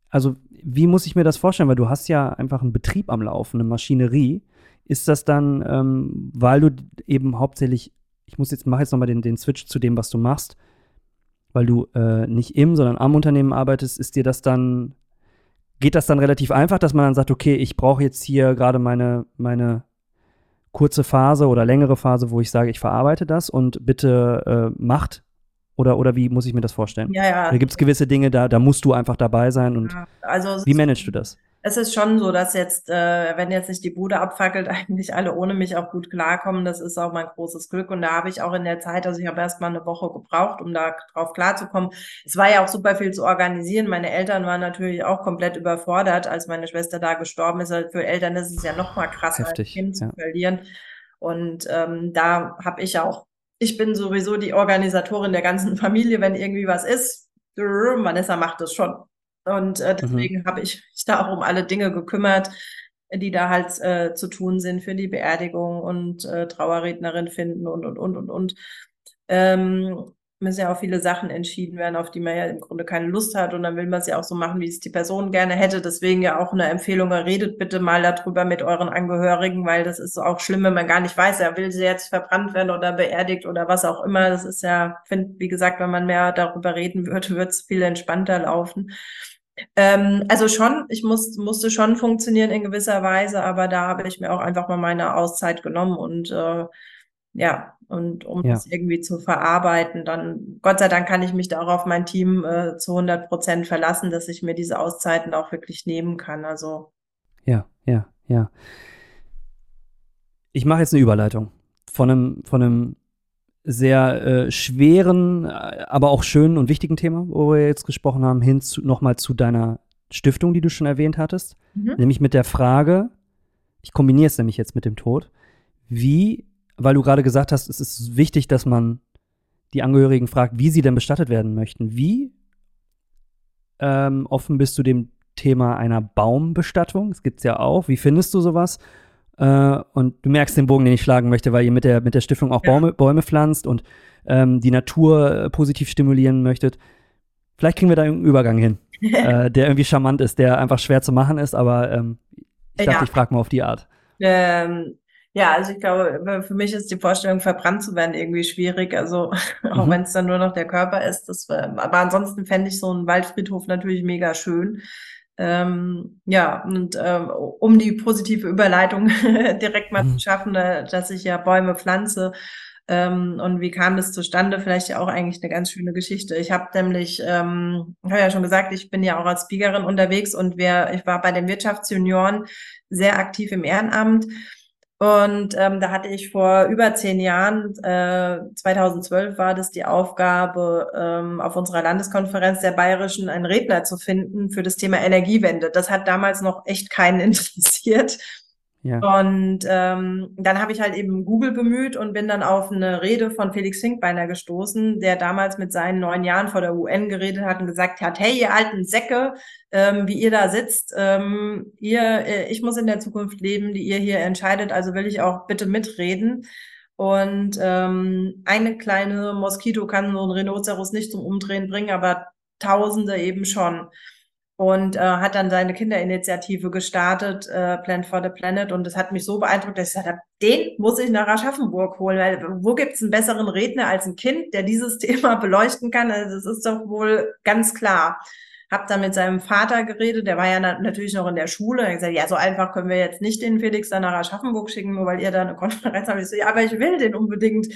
also wie muss ich mir das vorstellen? Weil du hast ja einfach einen Betrieb am Laufen, eine Maschinerie. Ist das dann, ähm, weil du eben hauptsächlich, ich muss jetzt, mache jetzt nochmal den, den Switch zu dem, was du machst, weil du äh, nicht im, sondern am Unternehmen arbeitest, ist dir das dann, geht das dann relativ einfach, dass man dann sagt, okay, ich brauche jetzt hier gerade meine, meine kurze Phase oder längere Phase, wo ich sage, ich verarbeite das und bitte äh, macht? Oder, oder wie muss ich mir das vorstellen? Ja, ja. Da gibt es gewisse Dinge, da, da musst du einfach dabei sein. Und ja, also wie managst du das? Es ist schon so, dass jetzt, äh, wenn jetzt nicht die Bude abfackelt, eigentlich alle ohne mich auch gut klarkommen. Das ist auch mein großes Glück. Und da habe ich auch in der Zeit, also ich habe erst mal eine Woche gebraucht, um da drauf klarzukommen. Es war ja auch super viel zu organisieren. Meine Eltern waren natürlich auch komplett überfordert, als meine Schwester da gestorben ist. Also für Eltern ist es ja noch mal krasser, Heftig, ein Kind ja. zu verlieren. Und ähm, da habe ich auch, ich bin sowieso die Organisatorin der ganzen Familie, wenn irgendwie was ist. Vanessa macht das schon. Und äh, mhm. deswegen mhm. habe ich mich da auch um alle Dinge gekümmert, die da halt äh, zu tun sind für die Beerdigung und äh, Trauerrednerin finden und, und, und, und, und. Ähm, müssen ja auch viele Sachen entschieden werden, auf die man ja im Grunde keine Lust hat. Und dann will man es ja auch so machen, wie es die Person gerne hätte. Deswegen ja auch eine Empfehlung, redet bitte mal darüber mit euren Angehörigen, weil das ist auch schlimm, wenn man gar nicht weiß, ja, will sie jetzt verbrannt werden oder beerdigt oder was auch immer. Das ist ja, finde, wie gesagt, wenn man mehr darüber reden würde, wird es viel entspannter laufen. Ähm, also schon, ich muss, musste schon funktionieren in gewisser Weise, aber da habe ich mir auch einfach mal meine Auszeit genommen und äh, ja, und um ja. das irgendwie zu verarbeiten, dann Gott sei Dank kann ich mich da auch auf mein Team äh, zu 100 Prozent verlassen, dass ich mir diese Auszeiten auch wirklich nehmen kann. Also ja, ja, ja. Ich mache jetzt eine Überleitung von einem, von einem sehr äh, schweren, äh, aber auch schönen und wichtigen Thema, wo wir jetzt gesprochen haben, hin zu, nochmal zu deiner Stiftung, die du schon erwähnt hattest. Mhm. Nämlich mit der Frage, ich kombiniere es nämlich jetzt mit dem Tod, wie, weil du gerade gesagt hast, es ist wichtig, dass man die Angehörigen fragt, wie sie denn bestattet werden möchten. Wie ähm, offen bist du dem Thema einer Baumbestattung? Das gibt es ja auch. Wie findest du sowas? Äh, und du merkst den Bogen, den ich schlagen möchte, weil ihr mit der, mit der Stiftung auch ja. Bäume, Bäume pflanzt und ähm, die Natur äh, positiv stimulieren möchtet. Vielleicht kriegen wir da irgendeinen Übergang hin, äh, der irgendwie charmant ist, der einfach schwer zu machen ist, aber ähm, ich dachte, ja. ich frage mal auf die Art. Ähm, ja, also ich glaube, für mich ist die Vorstellung, verbrannt zu werden, irgendwie schwierig. Also auch mhm. wenn es dann nur noch der Körper ist. Das, aber ansonsten fände ich so einen Waldfriedhof natürlich mega schön. Ähm, ja, und ähm, um die positive Überleitung direkt mal mhm. zu schaffen, äh, dass ich ja Bäume pflanze. Ähm, und wie kam das zustande? Vielleicht ja auch eigentlich eine ganz schöne Geschichte. Ich habe nämlich, ähm, habe ja schon gesagt, ich bin ja auch als Speakerin unterwegs und wir, ich war bei den Wirtschaftsjunioren sehr aktiv im Ehrenamt und ähm, da hatte ich vor über zehn Jahren, äh, 2012 war das die Aufgabe, ähm, auf unserer Landeskonferenz der Bayerischen einen Redner zu finden für das Thema Energiewende. Das hat damals noch echt keinen interessiert. Ja. Und ähm, dann habe ich halt eben Google bemüht und bin dann auf eine Rede von Felix Finkbeiner gestoßen, der damals mit seinen neun Jahren vor der UN geredet hat und gesagt hat, hey, ihr alten Säcke, ähm, wie ihr da sitzt, ähm, ihr, äh, ich muss in der Zukunft leben, die ihr hier entscheidet, also will ich auch bitte mitreden. Und ähm, eine kleine Moskito kann so ein Rhinoceros nicht zum Umdrehen bringen, aber Tausende eben schon. Und äh, hat dann seine Kinderinitiative gestartet, äh, Plan for the Planet. Und das hat mich so beeindruckt, dass ich gesagt habe, den muss ich nach Aschaffenburg holen, weil wo gibt's einen besseren Redner als ein Kind, der dieses Thema beleuchten kann? Also das ist doch wohl ganz klar. Hab dann mit seinem Vater geredet, der war ja natürlich noch in der Schule. Er hat gesagt, ja, so einfach können wir jetzt nicht den Felix dann nach Aschaffenburg schicken, nur weil ihr da eine Konferenz habt. Ich so, ja, aber ich will den unbedingt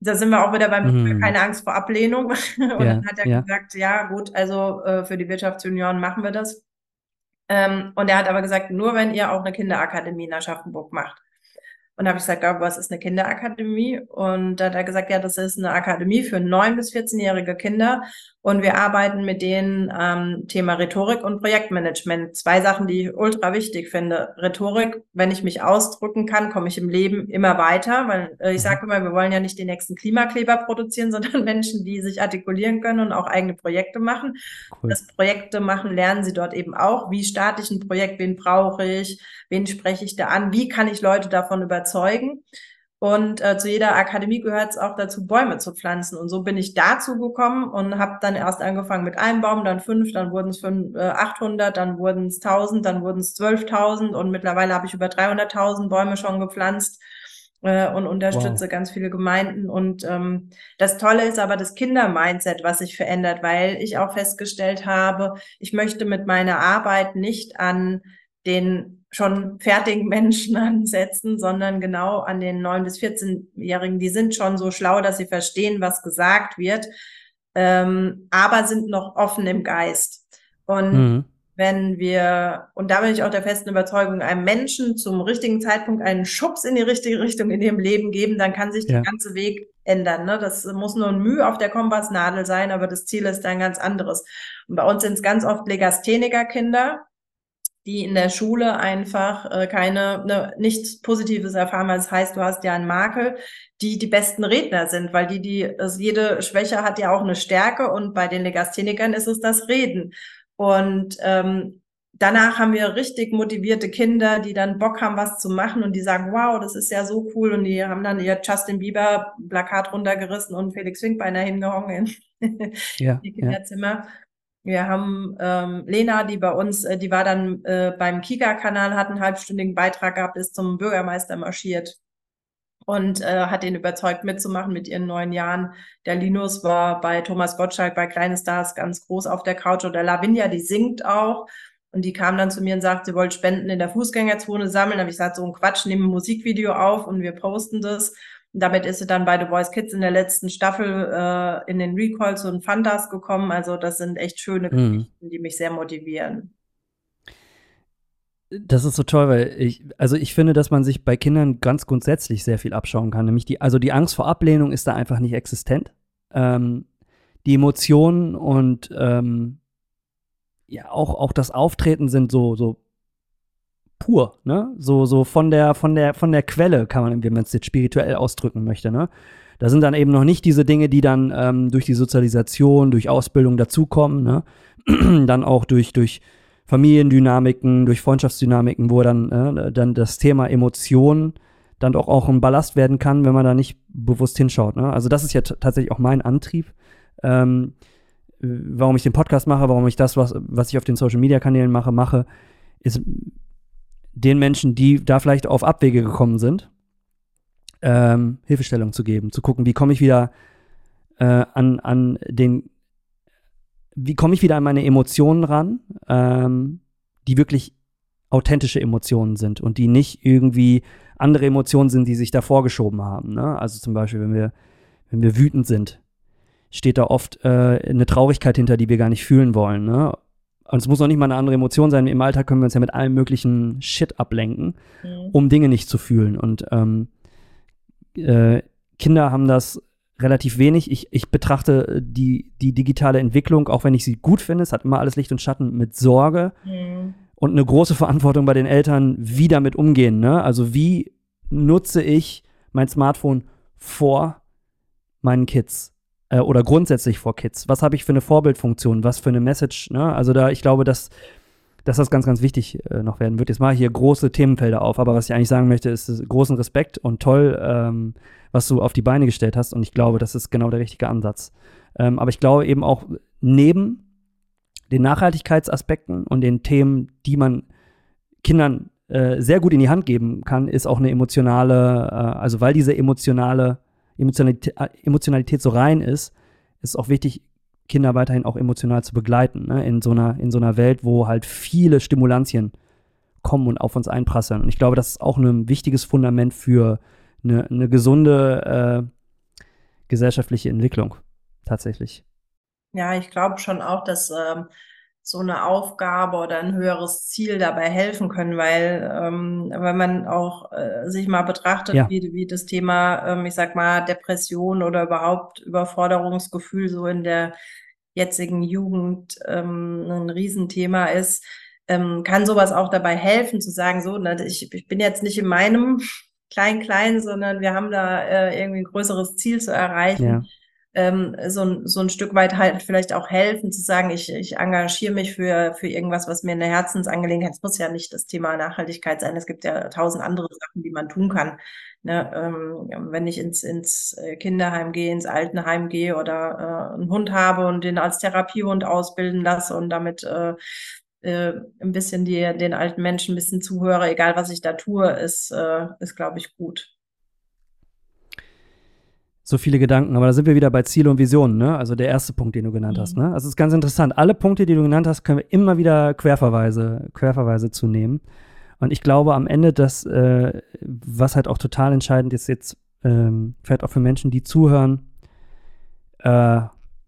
da sind wir auch wieder beim mhm. keine Angst vor Ablehnung. Und ja, dann hat er ja. gesagt, ja gut, also äh, für die Wirtschaftsjunioren machen wir das. Ähm, und er hat aber gesagt, nur wenn ihr auch eine Kinderakademie in Aschaffenburg macht. Und da habe ich gesagt, was ist eine Kinderakademie? Und da hat er gesagt, ja, das ist eine Akademie für neun bis 14-jährige Kinder. Und wir arbeiten mit denen ähm, Thema Rhetorik und Projektmanagement. Zwei Sachen, die ich ultra wichtig finde. Rhetorik, wenn ich mich ausdrücken kann, komme ich im Leben immer weiter. Weil äh, ich sage immer, wir wollen ja nicht den nächsten Klimakleber produzieren, sondern Menschen, die sich artikulieren können und auch eigene Projekte machen. Cool. Das Projekte machen lernen sie dort eben auch. Wie starte ich ein Projekt? Wen brauche ich? Wen spreche ich da an? Wie kann ich Leute davon überzeugen? Und äh, zu jeder Akademie gehört es auch dazu, Bäume zu pflanzen. Und so bin ich dazu gekommen und habe dann erst angefangen mit einem Baum, dann fünf, dann wurden es äh, 800, dann wurden es 1000, dann wurden es 12.000 und mittlerweile habe ich über 300.000 Bäume schon gepflanzt äh, und unterstütze wow. ganz viele Gemeinden. Und ähm, das Tolle ist aber das Kindermindset, was sich verändert, weil ich auch festgestellt habe, ich möchte mit meiner Arbeit nicht an den schon fertigen Menschen ansetzen, sondern genau an den neun bis 14-Jährigen. Die sind schon so schlau, dass sie verstehen, was gesagt wird, ähm, aber sind noch offen im Geist. Und mhm. wenn wir, und da bin ich auch der festen Überzeugung, einem Menschen zum richtigen Zeitpunkt einen Schubs in die richtige Richtung in ihrem Leben geben, dann kann sich ja. der ganze Weg ändern. Ne? Das muss nur ein Mühe auf der Kompassnadel sein, aber das Ziel ist ein ganz anderes. Und bei uns sind es ganz oft Legastheniker-Kinder, die in der Schule einfach äh, keine ne, nichts Positives erfahren. Das heißt, du hast ja einen Makel, die die besten Redner sind, weil die die also jede Schwäche hat ja auch eine Stärke und bei den Legasthenikern ist es das Reden. Und ähm, danach haben wir richtig motivierte Kinder, die dann Bock haben, was zu machen und die sagen, wow, das ist ja so cool. Und die haben dann ihr Justin Bieber Plakat runtergerissen und Felix Fink beinahe hingehangen in ja, die Kinderzimmer. Ja. Wir haben ähm, Lena, die bei uns, äh, die war dann äh, beim Kika-Kanal, hat einen halbstündigen Beitrag gehabt, ist zum Bürgermeister marschiert und äh, hat ihn überzeugt mitzumachen mit ihren neun Jahren. Der Linus war bei Thomas Gottschalk bei Kleine Stars ganz groß auf der Couch oder Lavinia, die singt auch. Und die kam dann zu mir und sagt, sie wollte Spenden in der Fußgängerzone sammeln. Da habe ich gesagt, so ein Quatsch, nehmen ein Musikvideo auf und wir posten das. Damit ist sie dann bei The Voice Kids in der letzten Staffel äh, in den Recalls und Fantas gekommen. Also das sind echt schöne mhm. Geschichten, die mich sehr motivieren. Das ist so toll, weil ich, also ich finde, dass man sich bei Kindern ganz grundsätzlich sehr viel abschauen kann. Nämlich die, also die Angst vor Ablehnung ist da einfach nicht existent. Ähm, die Emotionen und ähm, ja, auch, auch das Auftreten sind so, so pur, ne? So, so von der, von der, von der Quelle kann man, wenn man es jetzt spirituell ausdrücken möchte, ne? Da sind dann eben noch nicht diese Dinge, die dann ähm, durch die Sozialisation, durch Ausbildung dazukommen, ne? dann auch durch, durch Familiendynamiken, durch Freundschaftsdynamiken, wo dann, äh, dann das Thema Emotionen dann doch auch ein Ballast werden kann, wenn man da nicht bewusst hinschaut. Ne? Also das ist ja tatsächlich auch mein Antrieb, ähm, warum ich den Podcast mache, warum ich das, was, was ich auf den Social-Media-Kanälen mache, mache, ist den Menschen, die da vielleicht auf Abwege gekommen sind, ähm, Hilfestellung zu geben, zu gucken, wie komme ich wieder äh, an, an den, wie komme ich wieder an meine Emotionen ran, ähm, die wirklich authentische Emotionen sind und die nicht irgendwie andere Emotionen sind, die sich da vorgeschoben haben. Ne? Also zum Beispiel, wenn wir, wenn wir wütend sind, steht da oft äh, eine Traurigkeit hinter, die wir gar nicht fühlen wollen. Ne? Und es muss auch nicht mal eine andere Emotion sein. Im Alltag können wir uns ja mit allem möglichen Shit ablenken, mhm. um Dinge nicht zu fühlen. Und ähm, äh, Kinder haben das relativ wenig. Ich, ich betrachte die, die digitale Entwicklung, auch wenn ich sie gut finde, es hat immer alles Licht und Schatten, mit Sorge mhm. und eine große Verantwortung bei den Eltern, wie damit umgehen. Ne? Also wie nutze ich mein Smartphone vor meinen Kids? Äh, oder grundsätzlich vor Kids? Was habe ich für eine Vorbildfunktion? Was für eine Message? Ne? Also da, ich glaube, dass, dass das ganz, ganz wichtig äh, noch werden wird. Jetzt mache ich hier große Themenfelder auf, aber was ich eigentlich sagen möchte, ist großen Respekt und toll, ähm, was du auf die Beine gestellt hast. Und ich glaube, das ist genau der richtige Ansatz. Ähm, aber ich glaube eben auch neben den Nachhaltigkeitsaspekten und den Themen, die man Kindern äh, sehr gut in die Hand geben kann, ist auch eine emotionale, äh, also weil diese emotionale Emotionalität, äh, Emotionalität so rein ist, ist auch wichtig, Kinder weiterhin auch emotional zu begleiten, ne? in, so einer, in so einer Welt, wo halt viele Stimulantien kommen und auf uns einprasseln. Und ich glaube, das ist auch ein wichtiges Fundament für eine, eine gesunde äh, gesellschaftliche Entwicklung tatsächlich. Ja, ich glaube schon auch, dass ähm, so eine Aufgabe oder ein höheres Ziel dabei helfen können, weil ähm, wenn man auch äh, sich mal betrachtet, ja. wie, wie das Thema, ähm, ich sag mal, Depression oder überhaupt Überforderungsgefühl so in der jetzigen Jugend ähm, ein Riesenthema ist, ähm, kann sowas auch dabei helfen, zu sagen, so, ne, ich, ich bin jetzt nicht in meinem Klein-Klein, sondern wir haben da äh, irgendwie ein größeres Ziel zu erreichen. Ja ähm, so, so ein Stück weit halt vielleicht auch helfen, zu sagen, ich, ich engagiere mich für, für irgendwas, was mir eine Herzensangelegenheit ist. Es muss ja nicht das Thema Nachhaltigkeit sein. Es gibt ja tausend andere Sachen, die man tun kann. Ne, ähm, wenn ich ins, ins äh, Kinderheim gehe, ins Altenheim gehe oder äh, einen Hund habe und den als Therapiehund ausbilden lasse und damit äh, äh, ein bisschen die, den alten Menschen ein bisschen zuhöre, egal was ich da tue, ist, äh, ist glaube ich, gut so viele Gedanken, aber da sind wir wieder bei Ziele und Visionen, ne? Also der erste Punkt, den du genannt mhm. hast, ne? Also es ist ganz interessant. Alle Punkte, die du genannt hast, können wir immer wieder Querverweise, Querverweise zu nehmen. Und ich glaube am Ende, dass, äh, was halt auch total entscheidend ist, jetzt ähm, vielleicht auch für Menschen, die zuhören, äh,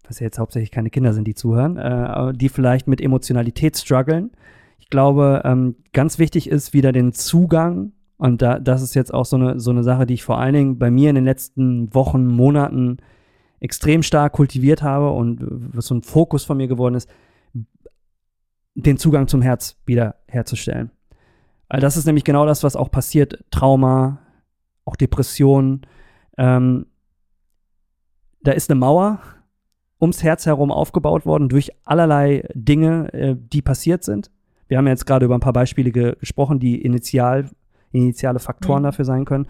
was ja jetzt hauptsächlich keine Kinder sind, die zuhören, äh, die vielleicht mit Emotionalität strugglen. Ich glaube, ähm, ganz wichtig ist wieder den Zugang und da, das ist jetzt auch so eine, so eine Sache, die ich vor allen Dingen bei mir in den letzten Wochen, Monaten extrem stark kultiviert habe und was so ein Fokus von mir geworden ist, den Zugang zum Herz wieder herzustellen. Weil das ist nämlich genau das, was auch passiert. Trauma, auch Depressionen. Ähm, da ist eine Mauer ums Herz herum aufgebaut worden durch allerlei Dinge, äh, die passiert sind. Wir haben jetzt gerade über ein paar Beispiele ge gesprochen, die initial initiale Faktoren mhm. dafür sein können.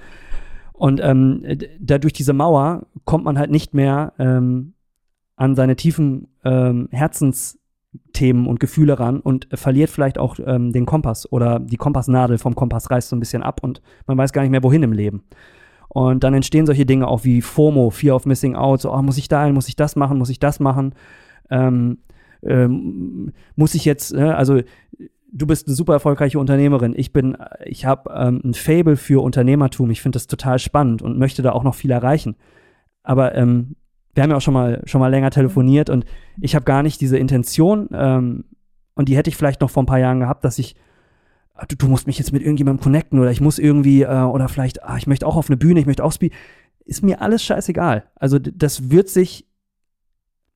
Und ähm, da durch diese Mauer kommt man halt nicht mehr ähm, an seine tiefen ähm, Herzensthemen und Gefühle ran und verliert vielleicht auch ähm, den Kompass oder die Kompassnadel vom Kompass reißt so ein bisschen ab und man weiß gar nicht mehr, wohin im Leben. Und dann entstehen solche Dinge auch wie FOMO, Fear of Missing Out, so, oh, muss ich da hin, muss ich das machen, muss ich das machen, ähm, ähm, muss ich jetzt, äh, also du bist eine super erfolgreiche Unternehmerin. Ich bin, ich habe ähm, ein Fable für Unternehmertum. Ich finde das total spannend und möchte da auch noch viel erreichen. Aber ähm, wir haben ja auch schon mal schon mal länger telefoniert und ich habe gar nicht diese Intention ähm, und die hätte ich vielleicht noch vor ein paar Jahren gehabt, dass ich ah, du, du musst mich jetzt mit irgendjemandem connecten oder ich muss irgendwie äh, oder vielleicht ah, ich möchte auch auf eine Bühne, ich möchte auch spielen. Ist mir alles scheißegal. Also das wird sich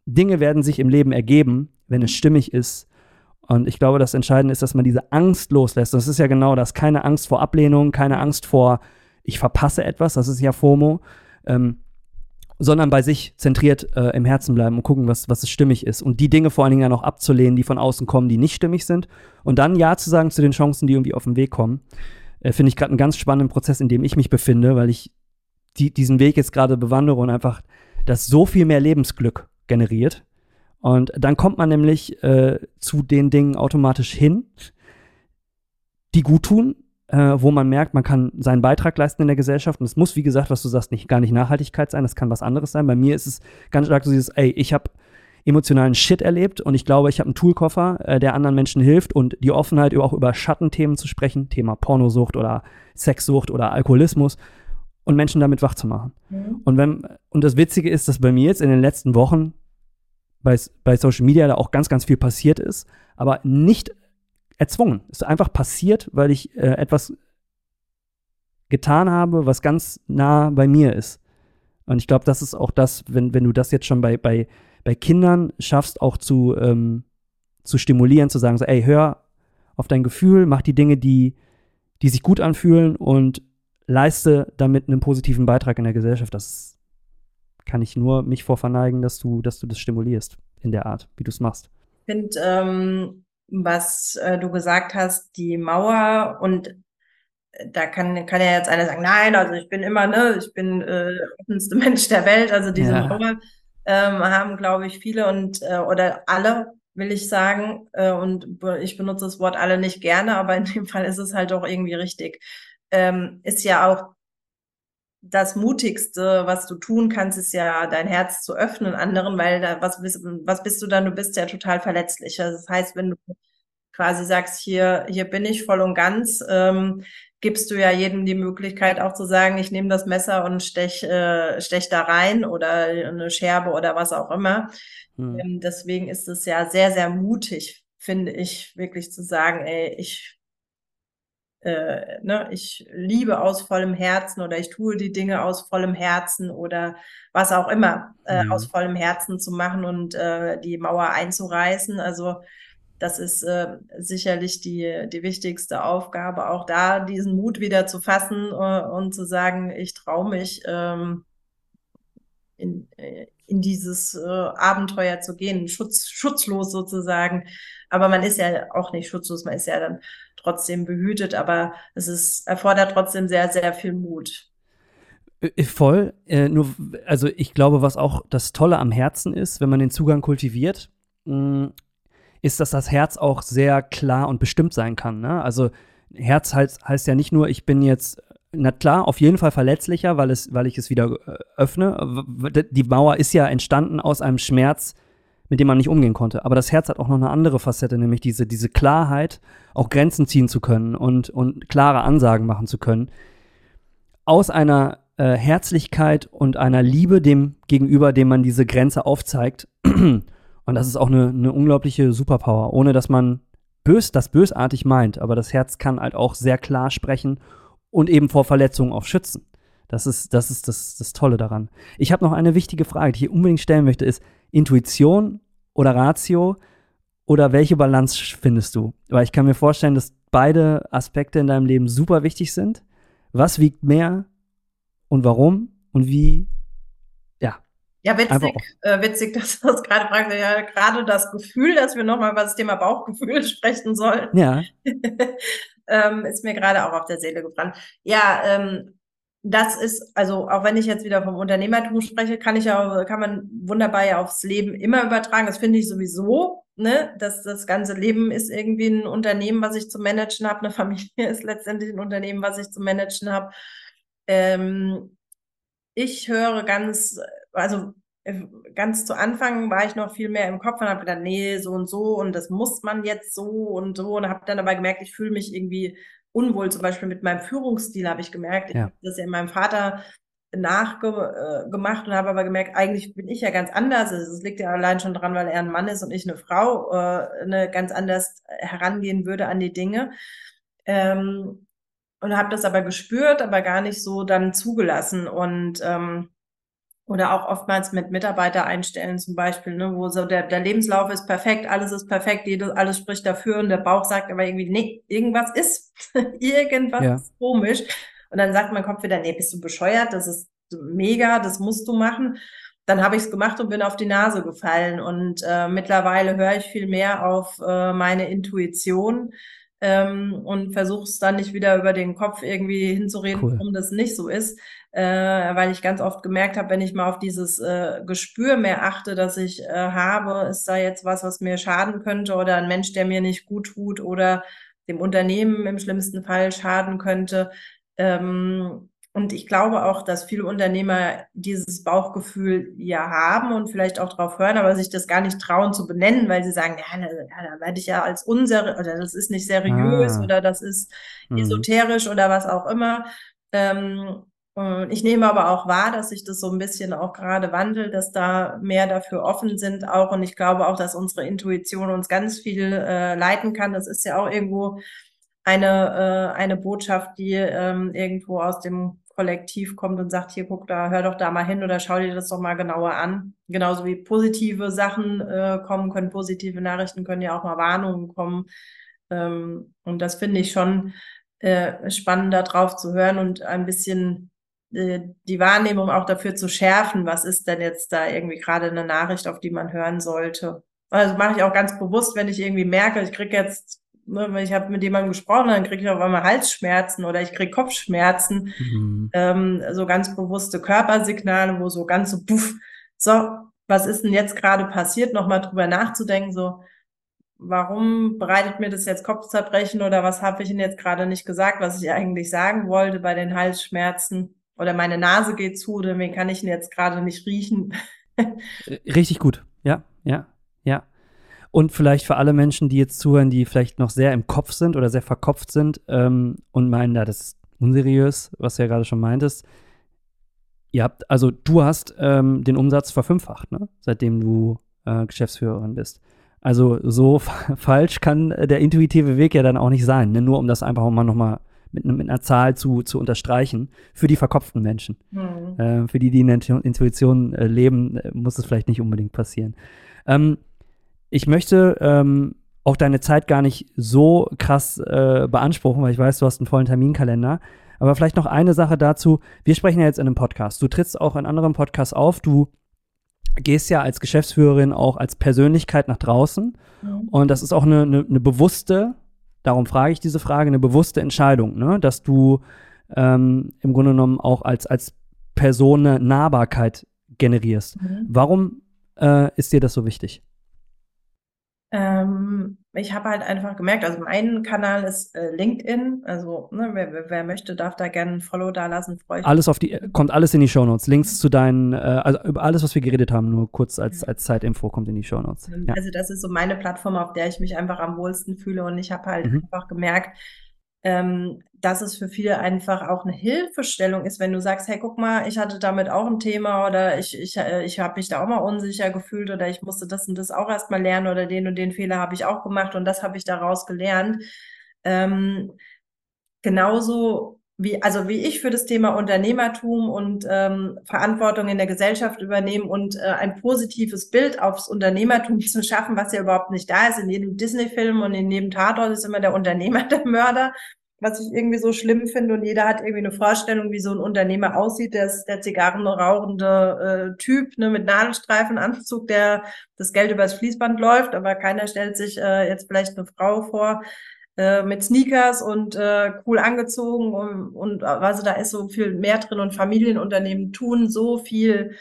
Dinge werden sich im Leben ergeben, wenn es stimmig ist und ich glaube, das Entscheidende ist, dass man diese Angst loslässt. Das ist ja genau das. Keine Angst vor Ablehnung, keine Angst vor, ich verpasse etwas, das ist ja FOMO, ähm, sondern bei sich zentriert äh, im Herzen bleiben und gucken, was, was es stimmig ist. Und die Dinge vor allen Dingen ja noch abzulehnen, die von außen kommen, die nicht stimmig sind. Und dann Ja zu sagen zu den Chancen, die irgendwie auf den Weg kommen. Äh, Finde ich gerade einen ganz spannenden Prozess, in dem ich mich befinde, weil ich die, diesen Weg jetzt gerade bewandere und einfach das so viel mehr Lebensglück generiert und dann kommt man nämlich äh, zu den Dingen automatisch hin, die gut tun, äh, wo man merkt, man kann seinen Beitrag leisten in der Gesellschaft. Und es muss, wie gesagt, was du sagst, nicht gar nicht Nachhaltigkeit sein, das kann was anderes sein. Bei mir ist es ganz stark so dieses, ey, ich habe emotionalen Shit erlebt und ich glaube, ich habe einen Toolkoffer, äh, der anderen Menschen hilft und die Offenheit, auch über Schattenthemen zu sprechen, Thema Pornosucht oder Sexsucht oder Alkoholismus und Menschen damit wach zu machen. Mhm. Und wenn, und das Witzige ist, dass bei mir jetzt in den letzten Wochen bei, bei Social Media da auch ganz, ganz viel passiert ist, aber nicht erzwungen. Es ist einfach passiert, weil ich äh, etwas getan habe, was ganz nah bei mir ist. Und ich glaube, das ist auch das, wenn, wenn du das jetzt schon bei, bei, bei Kindern schaffst, auch zu, ähm, zu stimulieren, zu sagen, so, ey, hör auf dein Gefühl, mach die Dinge, die, die sich gut anfühlen und leiste damit einen positiven Beitrag in der Gesellschaft. Das ist kann ich nur mich vor verneigen, dass du, dass du das stimulierst in der Art, wie du es machst. Ich finde, ähm, was äh, du gesagt hast, die Mauer und äh, da kann, kann ja jetzt einer sagen, nein, also ich bin immer, ne, ich bin äh, der offenste Mensch der Welt, also diese ja. Mauer ähm, haben, glaube ich, viele und äh, oder alle will ich sagen. Äh, und ich benutze das Wort alle nicht gerne, aber in dem Fall ist es halt auch irgendwie richtig. Ähm, ist ja auch das Mutigste, was du tun kannst, ist ja dein Herz zu öffnen anderen, weil da, was, bist, was bist du dann? Du bist ja total verletzlich. Also das heißt, wenn du quasi sagst, hier, hier bin ich voll und ganz, ähm, gibst du ja jedem die Möglichkeit auch zu sagen, ich nehme das Messer und stech, äh, stech da rein oder eine Scherbe oder was auch immer. Hm. Ähm, deswegen ist es ja sehr, sehr mutig, finde ich, wirklich zu sagen, ey, ich äh, ne, ich liebe aus vollem Herzen oder ich tue die Dinge aus vollem Herzen oder was auch immer äh, ja. aus vollem Herzen zu machen und äh, die Mauer einzureißen. Also das ist äh, sicherlich die, die wichtigste Aufgabe, auch da diesen Mut wieder zu fassen äh, und zu sagen, ich traue mich ähm, in, äh, in dieses äh, Abenteuer zu gehen, schutz, schutzlos sozusagen. Aber man ist ja auch nicht schutzlos, man ist ja dann trotzdem behütet, aber es ist, erfordert trotzdem sehr, sehr viel Mut. Äh, äh, voll. Äh, nur, also ich glaube, was auch das Tolle am Herzen ist, wenn man den Zugang kultiviert, mh, mm, ist, dass das Herz auch sehr klar und bestimmt sein kann. Ne? Also Herz heißt, heißt ja nicht nur, ich bin jetzt, na klar, auf jeden Fall verletzlicher, weil, es, weil ich es wieder äh, öffne. Die Mauer ist ja entstanden aus einem Schmerz, mit dem man nicht umgehen konnte. Aber das Herz hat auch noch eine andere Facette, nämlich diese, diese Klarheit, auch Grenzen ziehen zu können und, und klare Ansagen machen zu können. Aus einer äh, Herzlichkeit und einer Liebe dem gegenüber, dem man diese Grenze aufzeigt. und das ist auch eine, eine unglaubliche Superpower, ohne dass man bös, das bösartig meint. Aber das Herz kann halt auch sehr klar sprechen und eben vor Verletzungen auch schützen. Das ist, das, ist das, das Tolle daran. Ich habe noch eine wichtige Frage, die ich unbedingt stellen möchte, ist, Intuition oder Ratio oder welche Balance findest du? Weil ich kann mir vorstellen, dass beide Aspekte in deinem Leben super wichtig sind. Was wiegt mehr und warum und wie? Ja. Ja, witzig, äh, witzig, dass du das gerade fragst. Ja, gerade das Gefühl, dass wir nochmal über das Thema Bauchgefühl sprechen sollen. Ja. ähm, ist mir gerade auch auf der Seele gebrannt. Ja, ähm, das ist, also auch wenn ich jetzt wieder vom Unternehmertum spreche, kann ich ja, kann man wunderbar ja aufs Leben immer übertragen. Das finde ich sowieso, ne, dass das ganze Leben ist irgendwie ein Unternehmen, was ich zu managen habe. Eine Familie ist letztendlich ein Unternehmen, was ich zu managen habe. Ähm, ich höre ganz, also äh, ganz zu Anfang war ich noch viel mehr im Kopf und habe gedacht, nee, so und so und das muss man jetzt so und so und habe dann aber gemerkt, ich fühle mich irgendwie unwohl, zum Beispiel mit meinem Führungsstil, habe ich gemerkt. Ich habe das ja in meinem Vater nachgemacht äh, und habe aber gemerkt, eigentlich bin ich ja ganz anders. Also es liegt ja allein schon dran, weil er ein Mann ist und ich eine Frau, äh, ne, ganz anders herangehen würde an die Dinge. Ähm, und habe das aber gespürt, aber gar nicht so dann zugelassen. Und ähm, oder auch oftmals mit Mitarbeiter einstellen zum Beispiel, ne, wo so der, der Lebenslauf ist perfekt, alles ist perfekt, jedes, alles spricht dafür und der Bauch sagt aber irgendwie, nee, irgendwas ist, irgendwas ja. ist komisch. Und dann sagt mein Kopf wieder, nee, bist du bescheuert, das ist mega, das musst du machen. Dann habe ich es gemacht und bin auf die Nase gefallen. Und äh, mittlerweile höre ich viel mehr auf äh, meine Intuition ähm, und versuche es dann nicht wieder über den Kopf irgendwie hinzureden, cool. warum das nicht so ist, äh, weil ich ganz oft gemerkt habe, wenn ich mal auf dieses äh, Gespür mehr achte, dass ich äh, habe, ist da jetzt was, was mir schaden könnte oder ein Mensch, der mir nicht gut tut oder dem Unternehmen im schlimmsten Fall schaden könnte. Ähm, und ich glaube auch, dass viele Unternehmer dieses Bauchgefühl ja haben und vielleicht auch drauf hören, aber sich das gar nicht trauen zu benennen, weil sie sagen, ja, da, da werde ich ja als unseriös oder das ist nicht seriös ah. oder das ist mhm. esoterisch oder was auch immer. Ähm, ich nehme aber auch wahr, dass sich das so ein bisschen auch gerade wandelt, dass da mehr dafür offen sind auch. Und ich glaube auch, dass unsere Intuition uns ganz viel äh, leiten kann. Das ist ja auch irgendwo eine, äh, eine Botschaft, die ähm, irgendwo aus dem Kollektiv kommt und sagt, hier guck da, hör doch da mal hin oder schau dir das doch mal genauer an. Genauso wie positive Sachen äh, kommen können, positive Nachrichten können ja auch mal Warnungen kommen. Ähm, und das finde ich schon äh, spannend, da drauf zu hören und ein bisschen die Wahrnehmung auch dafür zu schärfen, was ist denn jetzt da irgendwie gerade eine Nachricht, auf die man hören sollte. Also mache ich auch ganz bewusst, wenn ich irgendwie merke, ich kriege jetzt ne, ich habe mit jemandem gesprochen, dann kriege ich auf einmal Halsschmerzen oder ich kriege Kopfschmerzen, mhm. ähm, so ganz bewusste Körpersignale, wo so ganz so, puff, so, was ist denn jetzt gerade passiert, nochmal drüber nachzudenken, so, warum bereitet mir das jetzt Kopfzerbrechen oder was habe ich Ihnen jetzt gerade nicht gesagt, was ich eigentlich sagen wollte bei den Halsschmerzen? Oder meine Nase geht zu, oder wen kann ich denn jetzt gerade nicht riechen? Äh, richtig gut. Ja, ja, ja. Und vielleicht für alle Menschen, die jetzt zuhören, die vielleicht noch sehr im Kopf sind oder sehr verkopft sind ähm, und meinen, ja, das ist unseriös, was du ja gerade schon meintest. Ihr habt, also du hast ähm, den Umsatz verfünffacht, ne? seitdem du äh, Geschäftsführerin bist. Also so falsch kann der intuitive Weg ja dann auch nicht sein, ne? nur um das einfach mal nochmal mit, mit einer Zahl zu, zu unterstreichen für die verkopften Menschen. Mhm. Äh, für die, die in der Intuition äh, leben, äh, muss es vielleicht nicht unbedingt passieren. Ähm, ich möchte ähm, auch deine Zeit gar nicht so krass äh, beanspruchen, weil ich weiß, du hast einen vollen Terminkalender. Aber vielleicht noch eine Sache dazu. Wir sprechen ja jetzt in einem Podcast. Du trittst auch in anderen Podcasts auf. Du gehst ja als Geschäftsführerin auch als Persönlichkeit nach draußen. Mhm. Und das ist auch eine, eine, eine, bewusste, darum frage ich diese Frage, eine bewusste Entscheidung, ne? dass du ähm, im Grunde genommen auch als, als Person eine Nahbarkeit generierst. Mhm. Warum äh, ist dir das so wichtig? Ähm, ich habe halt einfach gemerkt, also mein Kanal ist äh, LinkedIn, also ne, wer, wer, möchte, darf da gerne ein Follow da lassen. Alles auf die, kommt alles in die Shownotes. Links zu deinen, äh, also über alles, was wir geredet haben, nur kurz als, als Zeitinfo kommt in die Shownotes. Ja. Also das ist so meine Plattform, auf der ich mich einfach am wohlsten fühle und ich habe halt mhm. einfach gemerkt, ähm, dass es für viele einfach auch eine Hilfestellung ist, wenn du sagst, hey, guck mal, ich hatte damit auch ein Thema oder ich, ich, äh, ich habe mich da auch mal unsicher gefühlt oder ich musste das und das auch erstmal lernen oder den und den Fehler habe ich auch gemacht und das habe ich daraus gelernt. Ähm, genauso wie, also wie ich für das Thema Unternehmertum und ähm, Verantwortung in der Gesellschaft übernehmen und äh, ein positives Bild aufs Unternehmertum zu schaffen, was ja überhaupt nicht da ist. In jedem Disney-Film und in jedem Tatort ist immer der Unternehmer der Mörder, was ich irgendwie so schlimm finde. Und jeder hat irgendwie eine Vorstellung, wie so ein Unternehmer aussieht. Der ist der zigarrenrauchende äh, Typ ne, mit Nadelstreifenanzug, der das Geld übers Fließband läuft, aber keiner stellt sich äh, jetzt vielleicht eine Frau vor, äh, mit Sneakers und äh, cool angezogen und, und also da ist so viel mehr drin und Familienunternehmen tun so viel.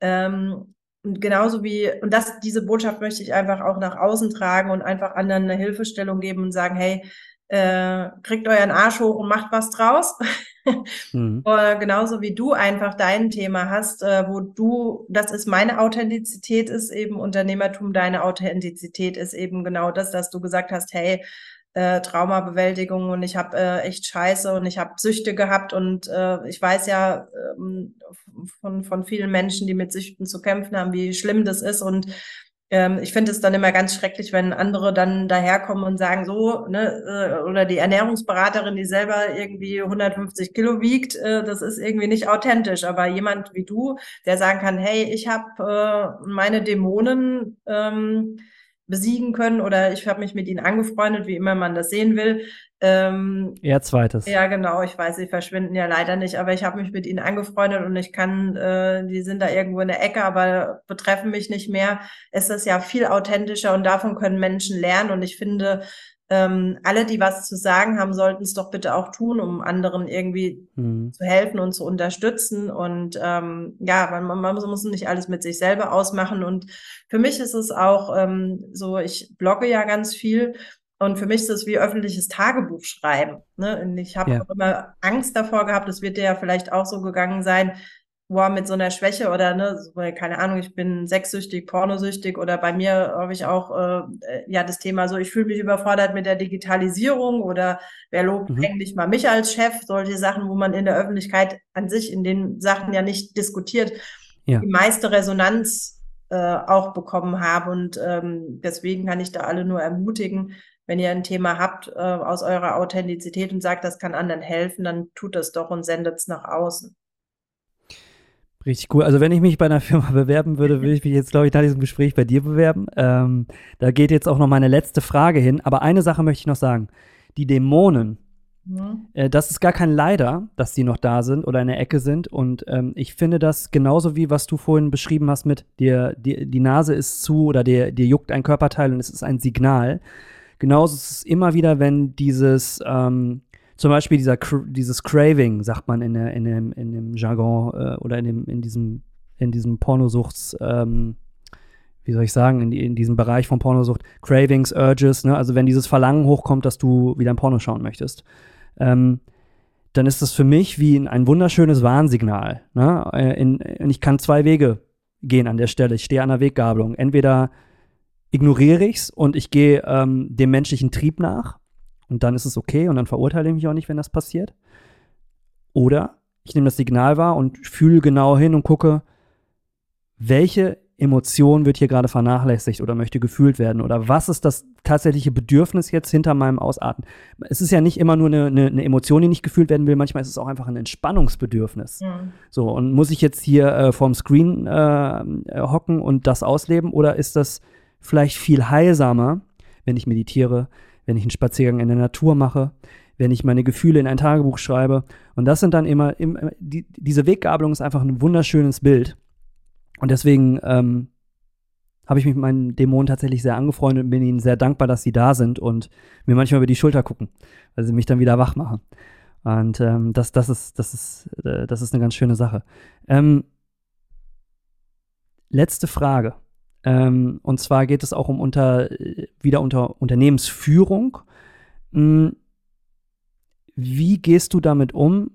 Ähm, und genauso wie, und das, diese Botschaft möchte ich einfach auch nach außen tragen und einfach anderen eine Hilfestellung geben und sagen, hey, äh, kriegt euren Arsch hoch und macht was draus. mhm. Oder genauso wie du einfach dein Thema hast, äh, wo du, das ist meine Authentizität, ist eben Unternehmertum, deine Authentizität ist eben genau das, dass du gesagt hast, hey, äh, Traumabewältigung und ich habe äh, echt Scheiße und ich habe Süchte gehabt und äh, ich weiß ja ähm, von, von vielen Menschen, die mit Süchten zu kämpfen haben, wie schlimm das ist und ähm, ich finde es dann immer ganz schrecklich, wenn andere dann daherkommen und sagen so, ne, äh, oder die Ernährungsberaterin, die selber irgendwie 150 Kilo wiegt, äh, das ist irgendwie nicht authentisch. Aber jemand wie du, der sagen kann, hey, ich habe äh, meine Dämonen, ähm, besiegen können oder ich habe mich mit ihnen angefreundet, wie immer man das sehen will. Ähm, Eher zweites. Ja, genau. Ich weiß, sie verschwinden ja leider nicht, aber ich habe mich mit ihnen angefreundet und ich kann, äh, die sind da irgendwo in der Ecke, aber betreffen mich nicht mehr. Es ist ja viel authentischer und davon können Menschen lernen und ich finde, ähm, alle, die was zu sagen haben, sollten es doch bitte auch tun, um anderen irgendwie mhm. zu helfen und zu unterstützen. Und ähm, ja, man, man muss nicht alles mit sich selber ausmachen. Und für mich ist es auch ähm, so, ich blogge ja ganz viel. Und für mich ist es wie öffentliches Tagebuch schreiben. Ne? Und ich habe ja. auch immer Angst davor gehabt, es wird dir ja vielleicht auch so gegangen sein, boah, mit so einer Schwäche oder ne, so, keine Ahnung, ich bin sexsüchtig, pornosüchtig oder bei mir habe ich auch äh, äh, ja das Thema so, ich fühle mich überfordert mit der Digitalisierung oder wer lobt mhm. eigentlich mal mich als Chef, solche Sachen, wo man in der Öffentlichkeit an sich in den Sachen ja nicht diskutiert, ja. die meiste Resonanz äh, auch bekommen habe und ähm, deswegen kann ich da alle nur ermutigen, wenn ihr ein Thema habt äh, aus eurer Authentizität und sagt, das kann anderen helfen, dann tut das doch und sendet es nach außen. Richtig cool. Also wenn ich mich bei einer Firma bewerben würde, würde ich mich jetzt, glaube ich, nach diesem Gespräch bei dir bewerben. Ähm, da geht jetzt auch noch meine letzte Frage hin. Aber eine Sache möchte ich noch sagen. Die Dämonen, mhm. äh, das ist gar kein Leider, dass die noch da sind oder in der Ecke sind. Und ähm, ich finde das genauso wie, was du vorhin beschrieben hast mit dir, die, die Nase ist zu oder dir, dir juckt ein Körperteil und es ist ein Signal. Genauso ist es immer wieder, wenn dieses ähm, zum Beispiel dieser, dieses Craving, sagt man in, der, in, dem, in dem Jargon äh, oder in, dem, in diesem, in diesem Pornosuchts, ähm, wie soll ich sagen, in, in diesem Bereich von Pornosucht, Cravings, Urges, ne? also wenn dieses Verlangen hochkommt, dass du wieder ein Porno schauen möchtest, ähm, dann ist das für mich wie ein wunderschönes Warnsignal. Ne? Äh, in, in, ich kann zwei Wege gehen an der Stelle. Ich stehe an der Weggabelung. Entweder ignoriere ich es und ich gehe ähm, dem menschlichen Trieb nach und dann ist es okay und dann verurteile ich mich auch nicht, wenn das passiert. Oder ich nehme das Signal wahr und fühle genau hin und gucke, welche Emotion wird hier gerade vernachlässigt oder möchte gefühlt werden oder was ist das tatsächliche Bedürfnis jetzt hinter meinem Ausatmen. Es ist ja nicht immer nur eine, eine, eine Emotion, die nicht gefühlt werden will, manchmal ist es auch einfach ein Entspannungsbedürfnis. Mhm. So, und muss ich jetzt hier äh, vorm Screen äh, hocken und das ausleben oder ist das vielleicht viel heilsamer, wenn ich meditiere, wenn ich einen Spaziergang in der Natur mache, wenn ich meine Gefühle in ein Tagebuch schreibe. Und das sind dann immer, immer die, diese Weggabelung ist einfach ein wunderschönes Bild und deswegen ähm, habe ich mich mit meinen Dämonen tatsächlich sehr angefreundet und bin ihnen sehr dankbar, dass sie da sind und mir manchmal über die Schulter gucken, weil sie mich dann wieder wach machen. Und ähm, das, das, ist, das, ist, äh, das ist eine ganz schöne Sache. Ähm, letzte Frage. Ähm, und zwar geht es auch um unter, wieder unter Unternehmensführung. Hm, wie gehst du damit um,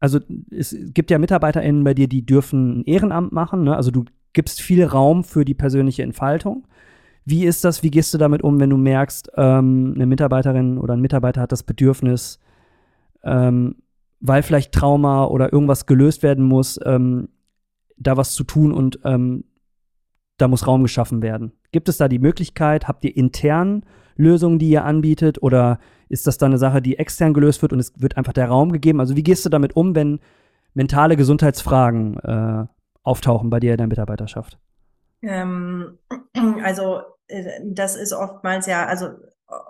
also es gibt ja MitarbeiterInnen bei dir, die dürfen ein Ehrenamt machen, ne? Also du gibst viel Raum für die persönliche Entfaltung. Wie ist das? Wie gehst du damit um, wenn du merkst, ähm, eine Mitarbeiterin oder ein Mitarbeiter hat das Bedürfnis, ähm, weil vielleicht Trauma oder irgendwas gelöst werden muss, ähm, da was zu tun und ähm, da muss Raum geschaffen werden. Gibt es da die Möglichkeit? Habt ihr intern Lösungen, die ihr anbietet? Oder ist das dann eine Sache, die extern gelöst wird und es wird einfach der Raum gegeben? Also wie gehst du damit um, wenn mentale Gesundheitsfragen äh, auftauchen bei dir in der Mitarbeiterschaft? Ähm, also äh, das ist oftmals ja, also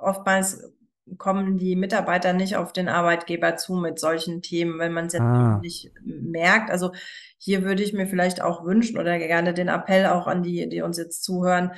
oftmals kommen die Mitarbeiter nicht auf den Arbeitgeber zu mit solchen Themen, wenn man es jetzt ah. nicht merkt. Also hier würde ich mir vielleicht auch wünschen oder gerne den Appell auch an die, die uns jetzt zuhören,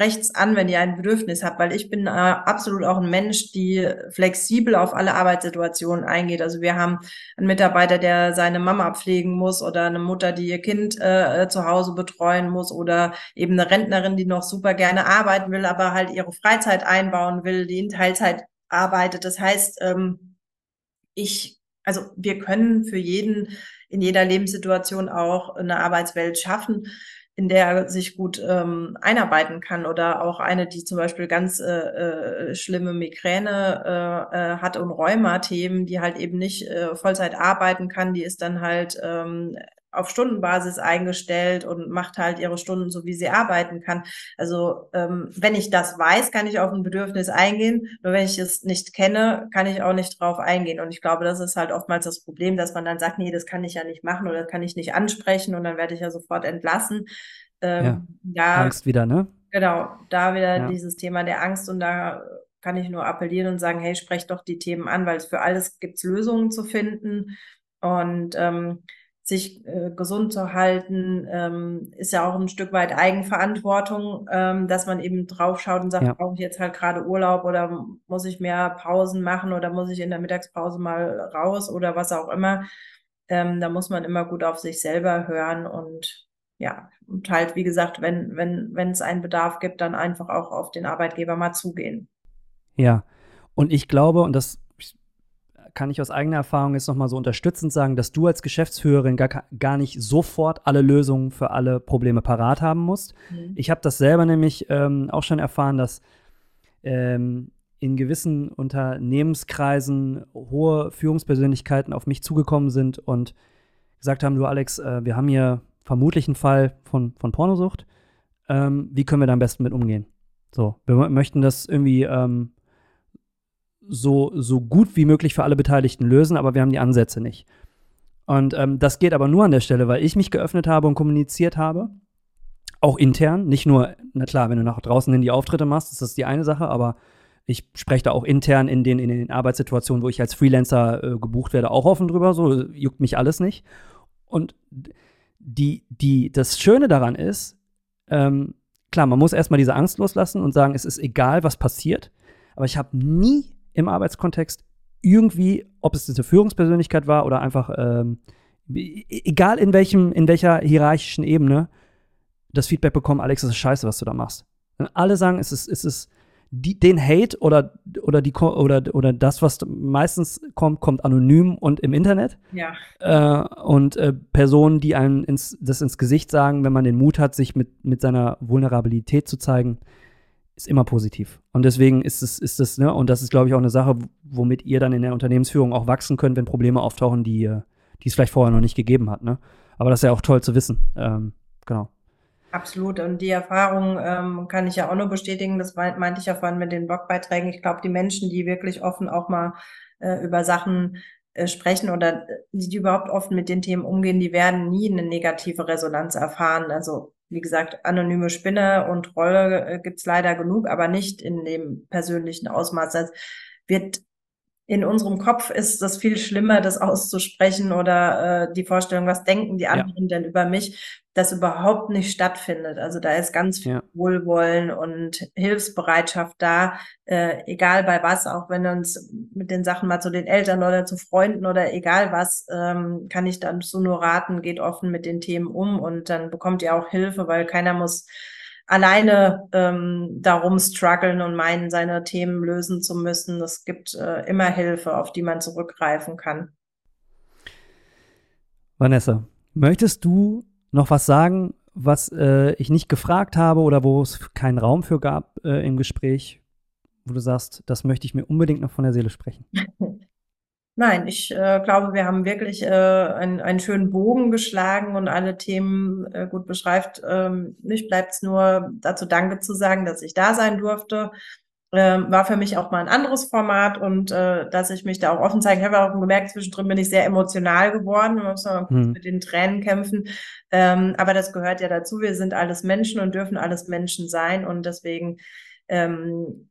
sprecht's an, wenn ihr ein Bedürfnis habt, weil ich bin äh, absolut auch ein Mensch, die flexibel auf alle Arbeitssituationen eingeht. Also wir haben einen Mitarbeiter, der seine Mama pflegen muss oder eine Mutter, die ihr Kind äh, zu Hause betreuen muss oder eben eine Rentnerin, die noch super gerne arbeiten will, aber halt ihre Freizeit einbauen will, die in Teilzeit arbeitet. Das heißt, ähm, ich, also wir können für jeden in jeder Lebenssituation auch eine Arbeitswelt schaffen in der er sich gut ähm, einarbeiten kann oder auch eine, die zum Beispiel ganz äh, äh, schlimme Migräne äh, äh, hat und Rheuma-Themen, die halt eben nicht äh, Vollzeit arbeiten kann, die ist dann halt ähm, auf Stundenbasis eingestellt und macht halt ihre Stunden so, wie sie arbeiten kann. Also ähm, wenn ich das weiß, kann ich auf ein Bedürfnis eingehen. Nur wenn ich es nicht kenne, kann ich auch nicht drauf eingehen. Und ich glaube, das ist halt oftmals das Problem, dass man dann sagt, nee, das kann ich ja nicht machen oder das kann ich nicht ansprechen und dann werde ich ja sofort entlassen. Ähm, ja, ja, Angst wieder, ne? Genau, da wieder ja. dieses Thema der Angst und da kann ich nur appellieren und sagen, hey, sprecht doch die Themen an, weil es für alles gibt Lösungen zu finden. Und ähm, sich äh, gesund zu halten, ähm, ist ja auch ein Stück weit Eigenverantwortung, ähm, dass man eben draufschaut und sagt, ja. brauche ich jetzt halt gerade Urlaub oder muss ich mehr Pausen machen oder muss ich in der Mittagspause mal raus oder was auch immer. Ähm, da muss man immer gut auf sich selber hören und ja, und halt, wie gesagt, wenn, wenn, wenn es einen Bedarf gibt, dann einfach auch auf den Arbeitgeber mal zugehen. Ja, und ich glaube, und das kann ich aus eigener Erfahrung jetzt nochmal so unterstützend sagen, dass du als Geschäftsführerin gar, gar nicht sofort alle Lösungen für alle Probleme parat haben musst. Mhm. Ich habe das selber nämlich ähm, auch schon erfahren, dass ähm, in gewissen Unternehmenskreisen hohe Führungspersönlichkeiten auf mich zugekommen sind und gesagt haben, du Alex, äh, wir haben hier vermutlich einen Fall von, von Pornosucht. Ähm, wie können wir da am besten mit umgehen? So, wir möchten das irgendwie ähm, so, so gut wie möglich für alle Beteiligten lösen, aber wir haben die Ansätze nicht. Und ähm, das geht aber nur an der Stelle, weil ich mich geöffnet habe und kommuniziert habe. Auch intern, nicht nur, na klar, wenn du nach draußen in die Auftritte machst, ist das die eine Sache, aber ich spreche da auch intern in den, in den Arbeitssituationen, wo ich als Freelancer äh, gebucht werde, auch offen drüber, so juckt mich alles nicht. Und die, die, das Schöne daran ist, ähm, klar, man muss erstmal diese Angst loslassen und sagen, es ist egal, was passiert, aber ich habe nie im Arbeitskontext irgendwie, ob es diese Führungspersönlichkeit war oder einfach, ähm, egal in welchem, in welcher hierarchischen Ebene, das Feedback bekommen, Alex, das ist scheiße, was du da machst. Wenn alle sagen, es ist, es ist die, den Hate oder, oder, die, oder, oder das, was meistens kommt, kommt anonym und im Internet. Ja. Äh, und äh, Personen, die einem ins, das ins Gesicht sagen, wenn man den Mut hat, sich mit, mit seiner Vulnerabilität zu zeigen, ist immer positiv. Und deswegen ist es, ist es, ne, und das ist, glaube ich, auch eine Sache, womit ihr dann in der Unternehmensführung auch wachsen könnt, wenn Probleme auftauchen, die, äh, die es vielleicht vorher noch nicht gegeben hat. Ne? Aber das ist ja auch toll zu wissen. Ähm, genau. Absolut. Und die Erfahrung ähm, kann ich ja auch nur bestätigen. Das meinte ich ja vorhin mit den Blogbeiträgen. Ich glaube, die Menschen, die wirklich offen auch mal äh, über Sachen äh, sprechen oder äh, die überhaupt offen mit den Themen umgehen, die werden nie eine negative Resonanz erfahren. Also wie gesagt, anonyme Spinne und Rolle äh, gibt's leider genug, aber nicht in dem persönlichen Ausmaß. Das wird in unserem Kopf ist das viel schlimmer, das auszusprechen oder äh, die Vorstellung, was denken die anderen ja. denn über mich, das überhaupt nicht stattfindet. Also da ist ganz viel ja. Wohlwollen und Hilfsbereitschaft da, äh, egal bei was, auch wenn uns mit den Sachen mal zu den Eltern oder zu Freunden oder egal was, ähm, kann ich dann so nur raten, geht offen mit den Themen um und dann bekommt ihr auch Hilfe, weil keiner muss alleine ähm, darum strugglen und meinen, seine Themen lösen zu müssen. Es gibt äh, immer Hilfe, auf die man zurückgreifen kann. Vanessa, möchtest du noch was sagen, was äh, ich nicht gefragt habe oder wo es keinen Raum für gab äh, im Gespräch, wo du sagst, das möchte ich mir unbedingt noch von der Seele sprechen? Nein, ich äh, glaube, wir haben wirklich äh, einen, einen schönen Bogen geschlagen und alle Themen äh, gut beschreibt. Ähm, mich bleibt es nur dazu Danke zu sagen, dass ich da sein durfte. Ähm, war für mich auch mal ein anderes Format und äh, dass ich mich da auch offen zeige. Ich habe auch gemerkt, zwischendrin bin ich sehr emotional geworden, man muss mal hm. mit den Tränen kämpfen. Ähm, aber das gehört ja dazu. Wir sind alles Menschen und dürfen alles Menschen sein und deswegen ähm,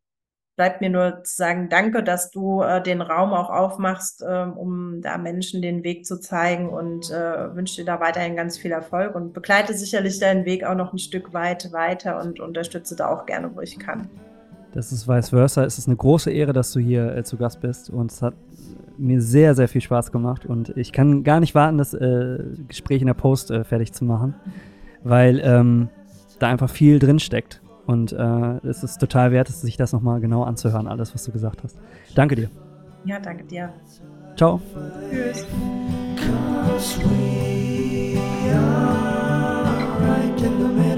bleibt mir nur zu sagen, danke, dass du äh, den Raum auch aufmachst, äh, um da Menschen den Weg zu zeigen und äh, wünsche dir da weiterhin ganz viel Erfolg und begleite sicherlich deinen Weg auch noch ein Stück weit weiter und unterstütze da auch gerne, wo ich kann. Das ist vice versa. Es ist eine große Ehre, dass du hier äh, zu Gast bist und es hat mir sehr, sehr viel Spaß gemacht und ich kann gar nicht warten, das äh, Gespräch in der Post äh, fertig zu machen, weil ähm, da einfach viel drin steckt und äh, es ist total wert, sich das nochmal genau anzuhören, alles, was du gesagt hast. Danke dir. Ja, danke dir. Ciao. Tschüss. solve this riddle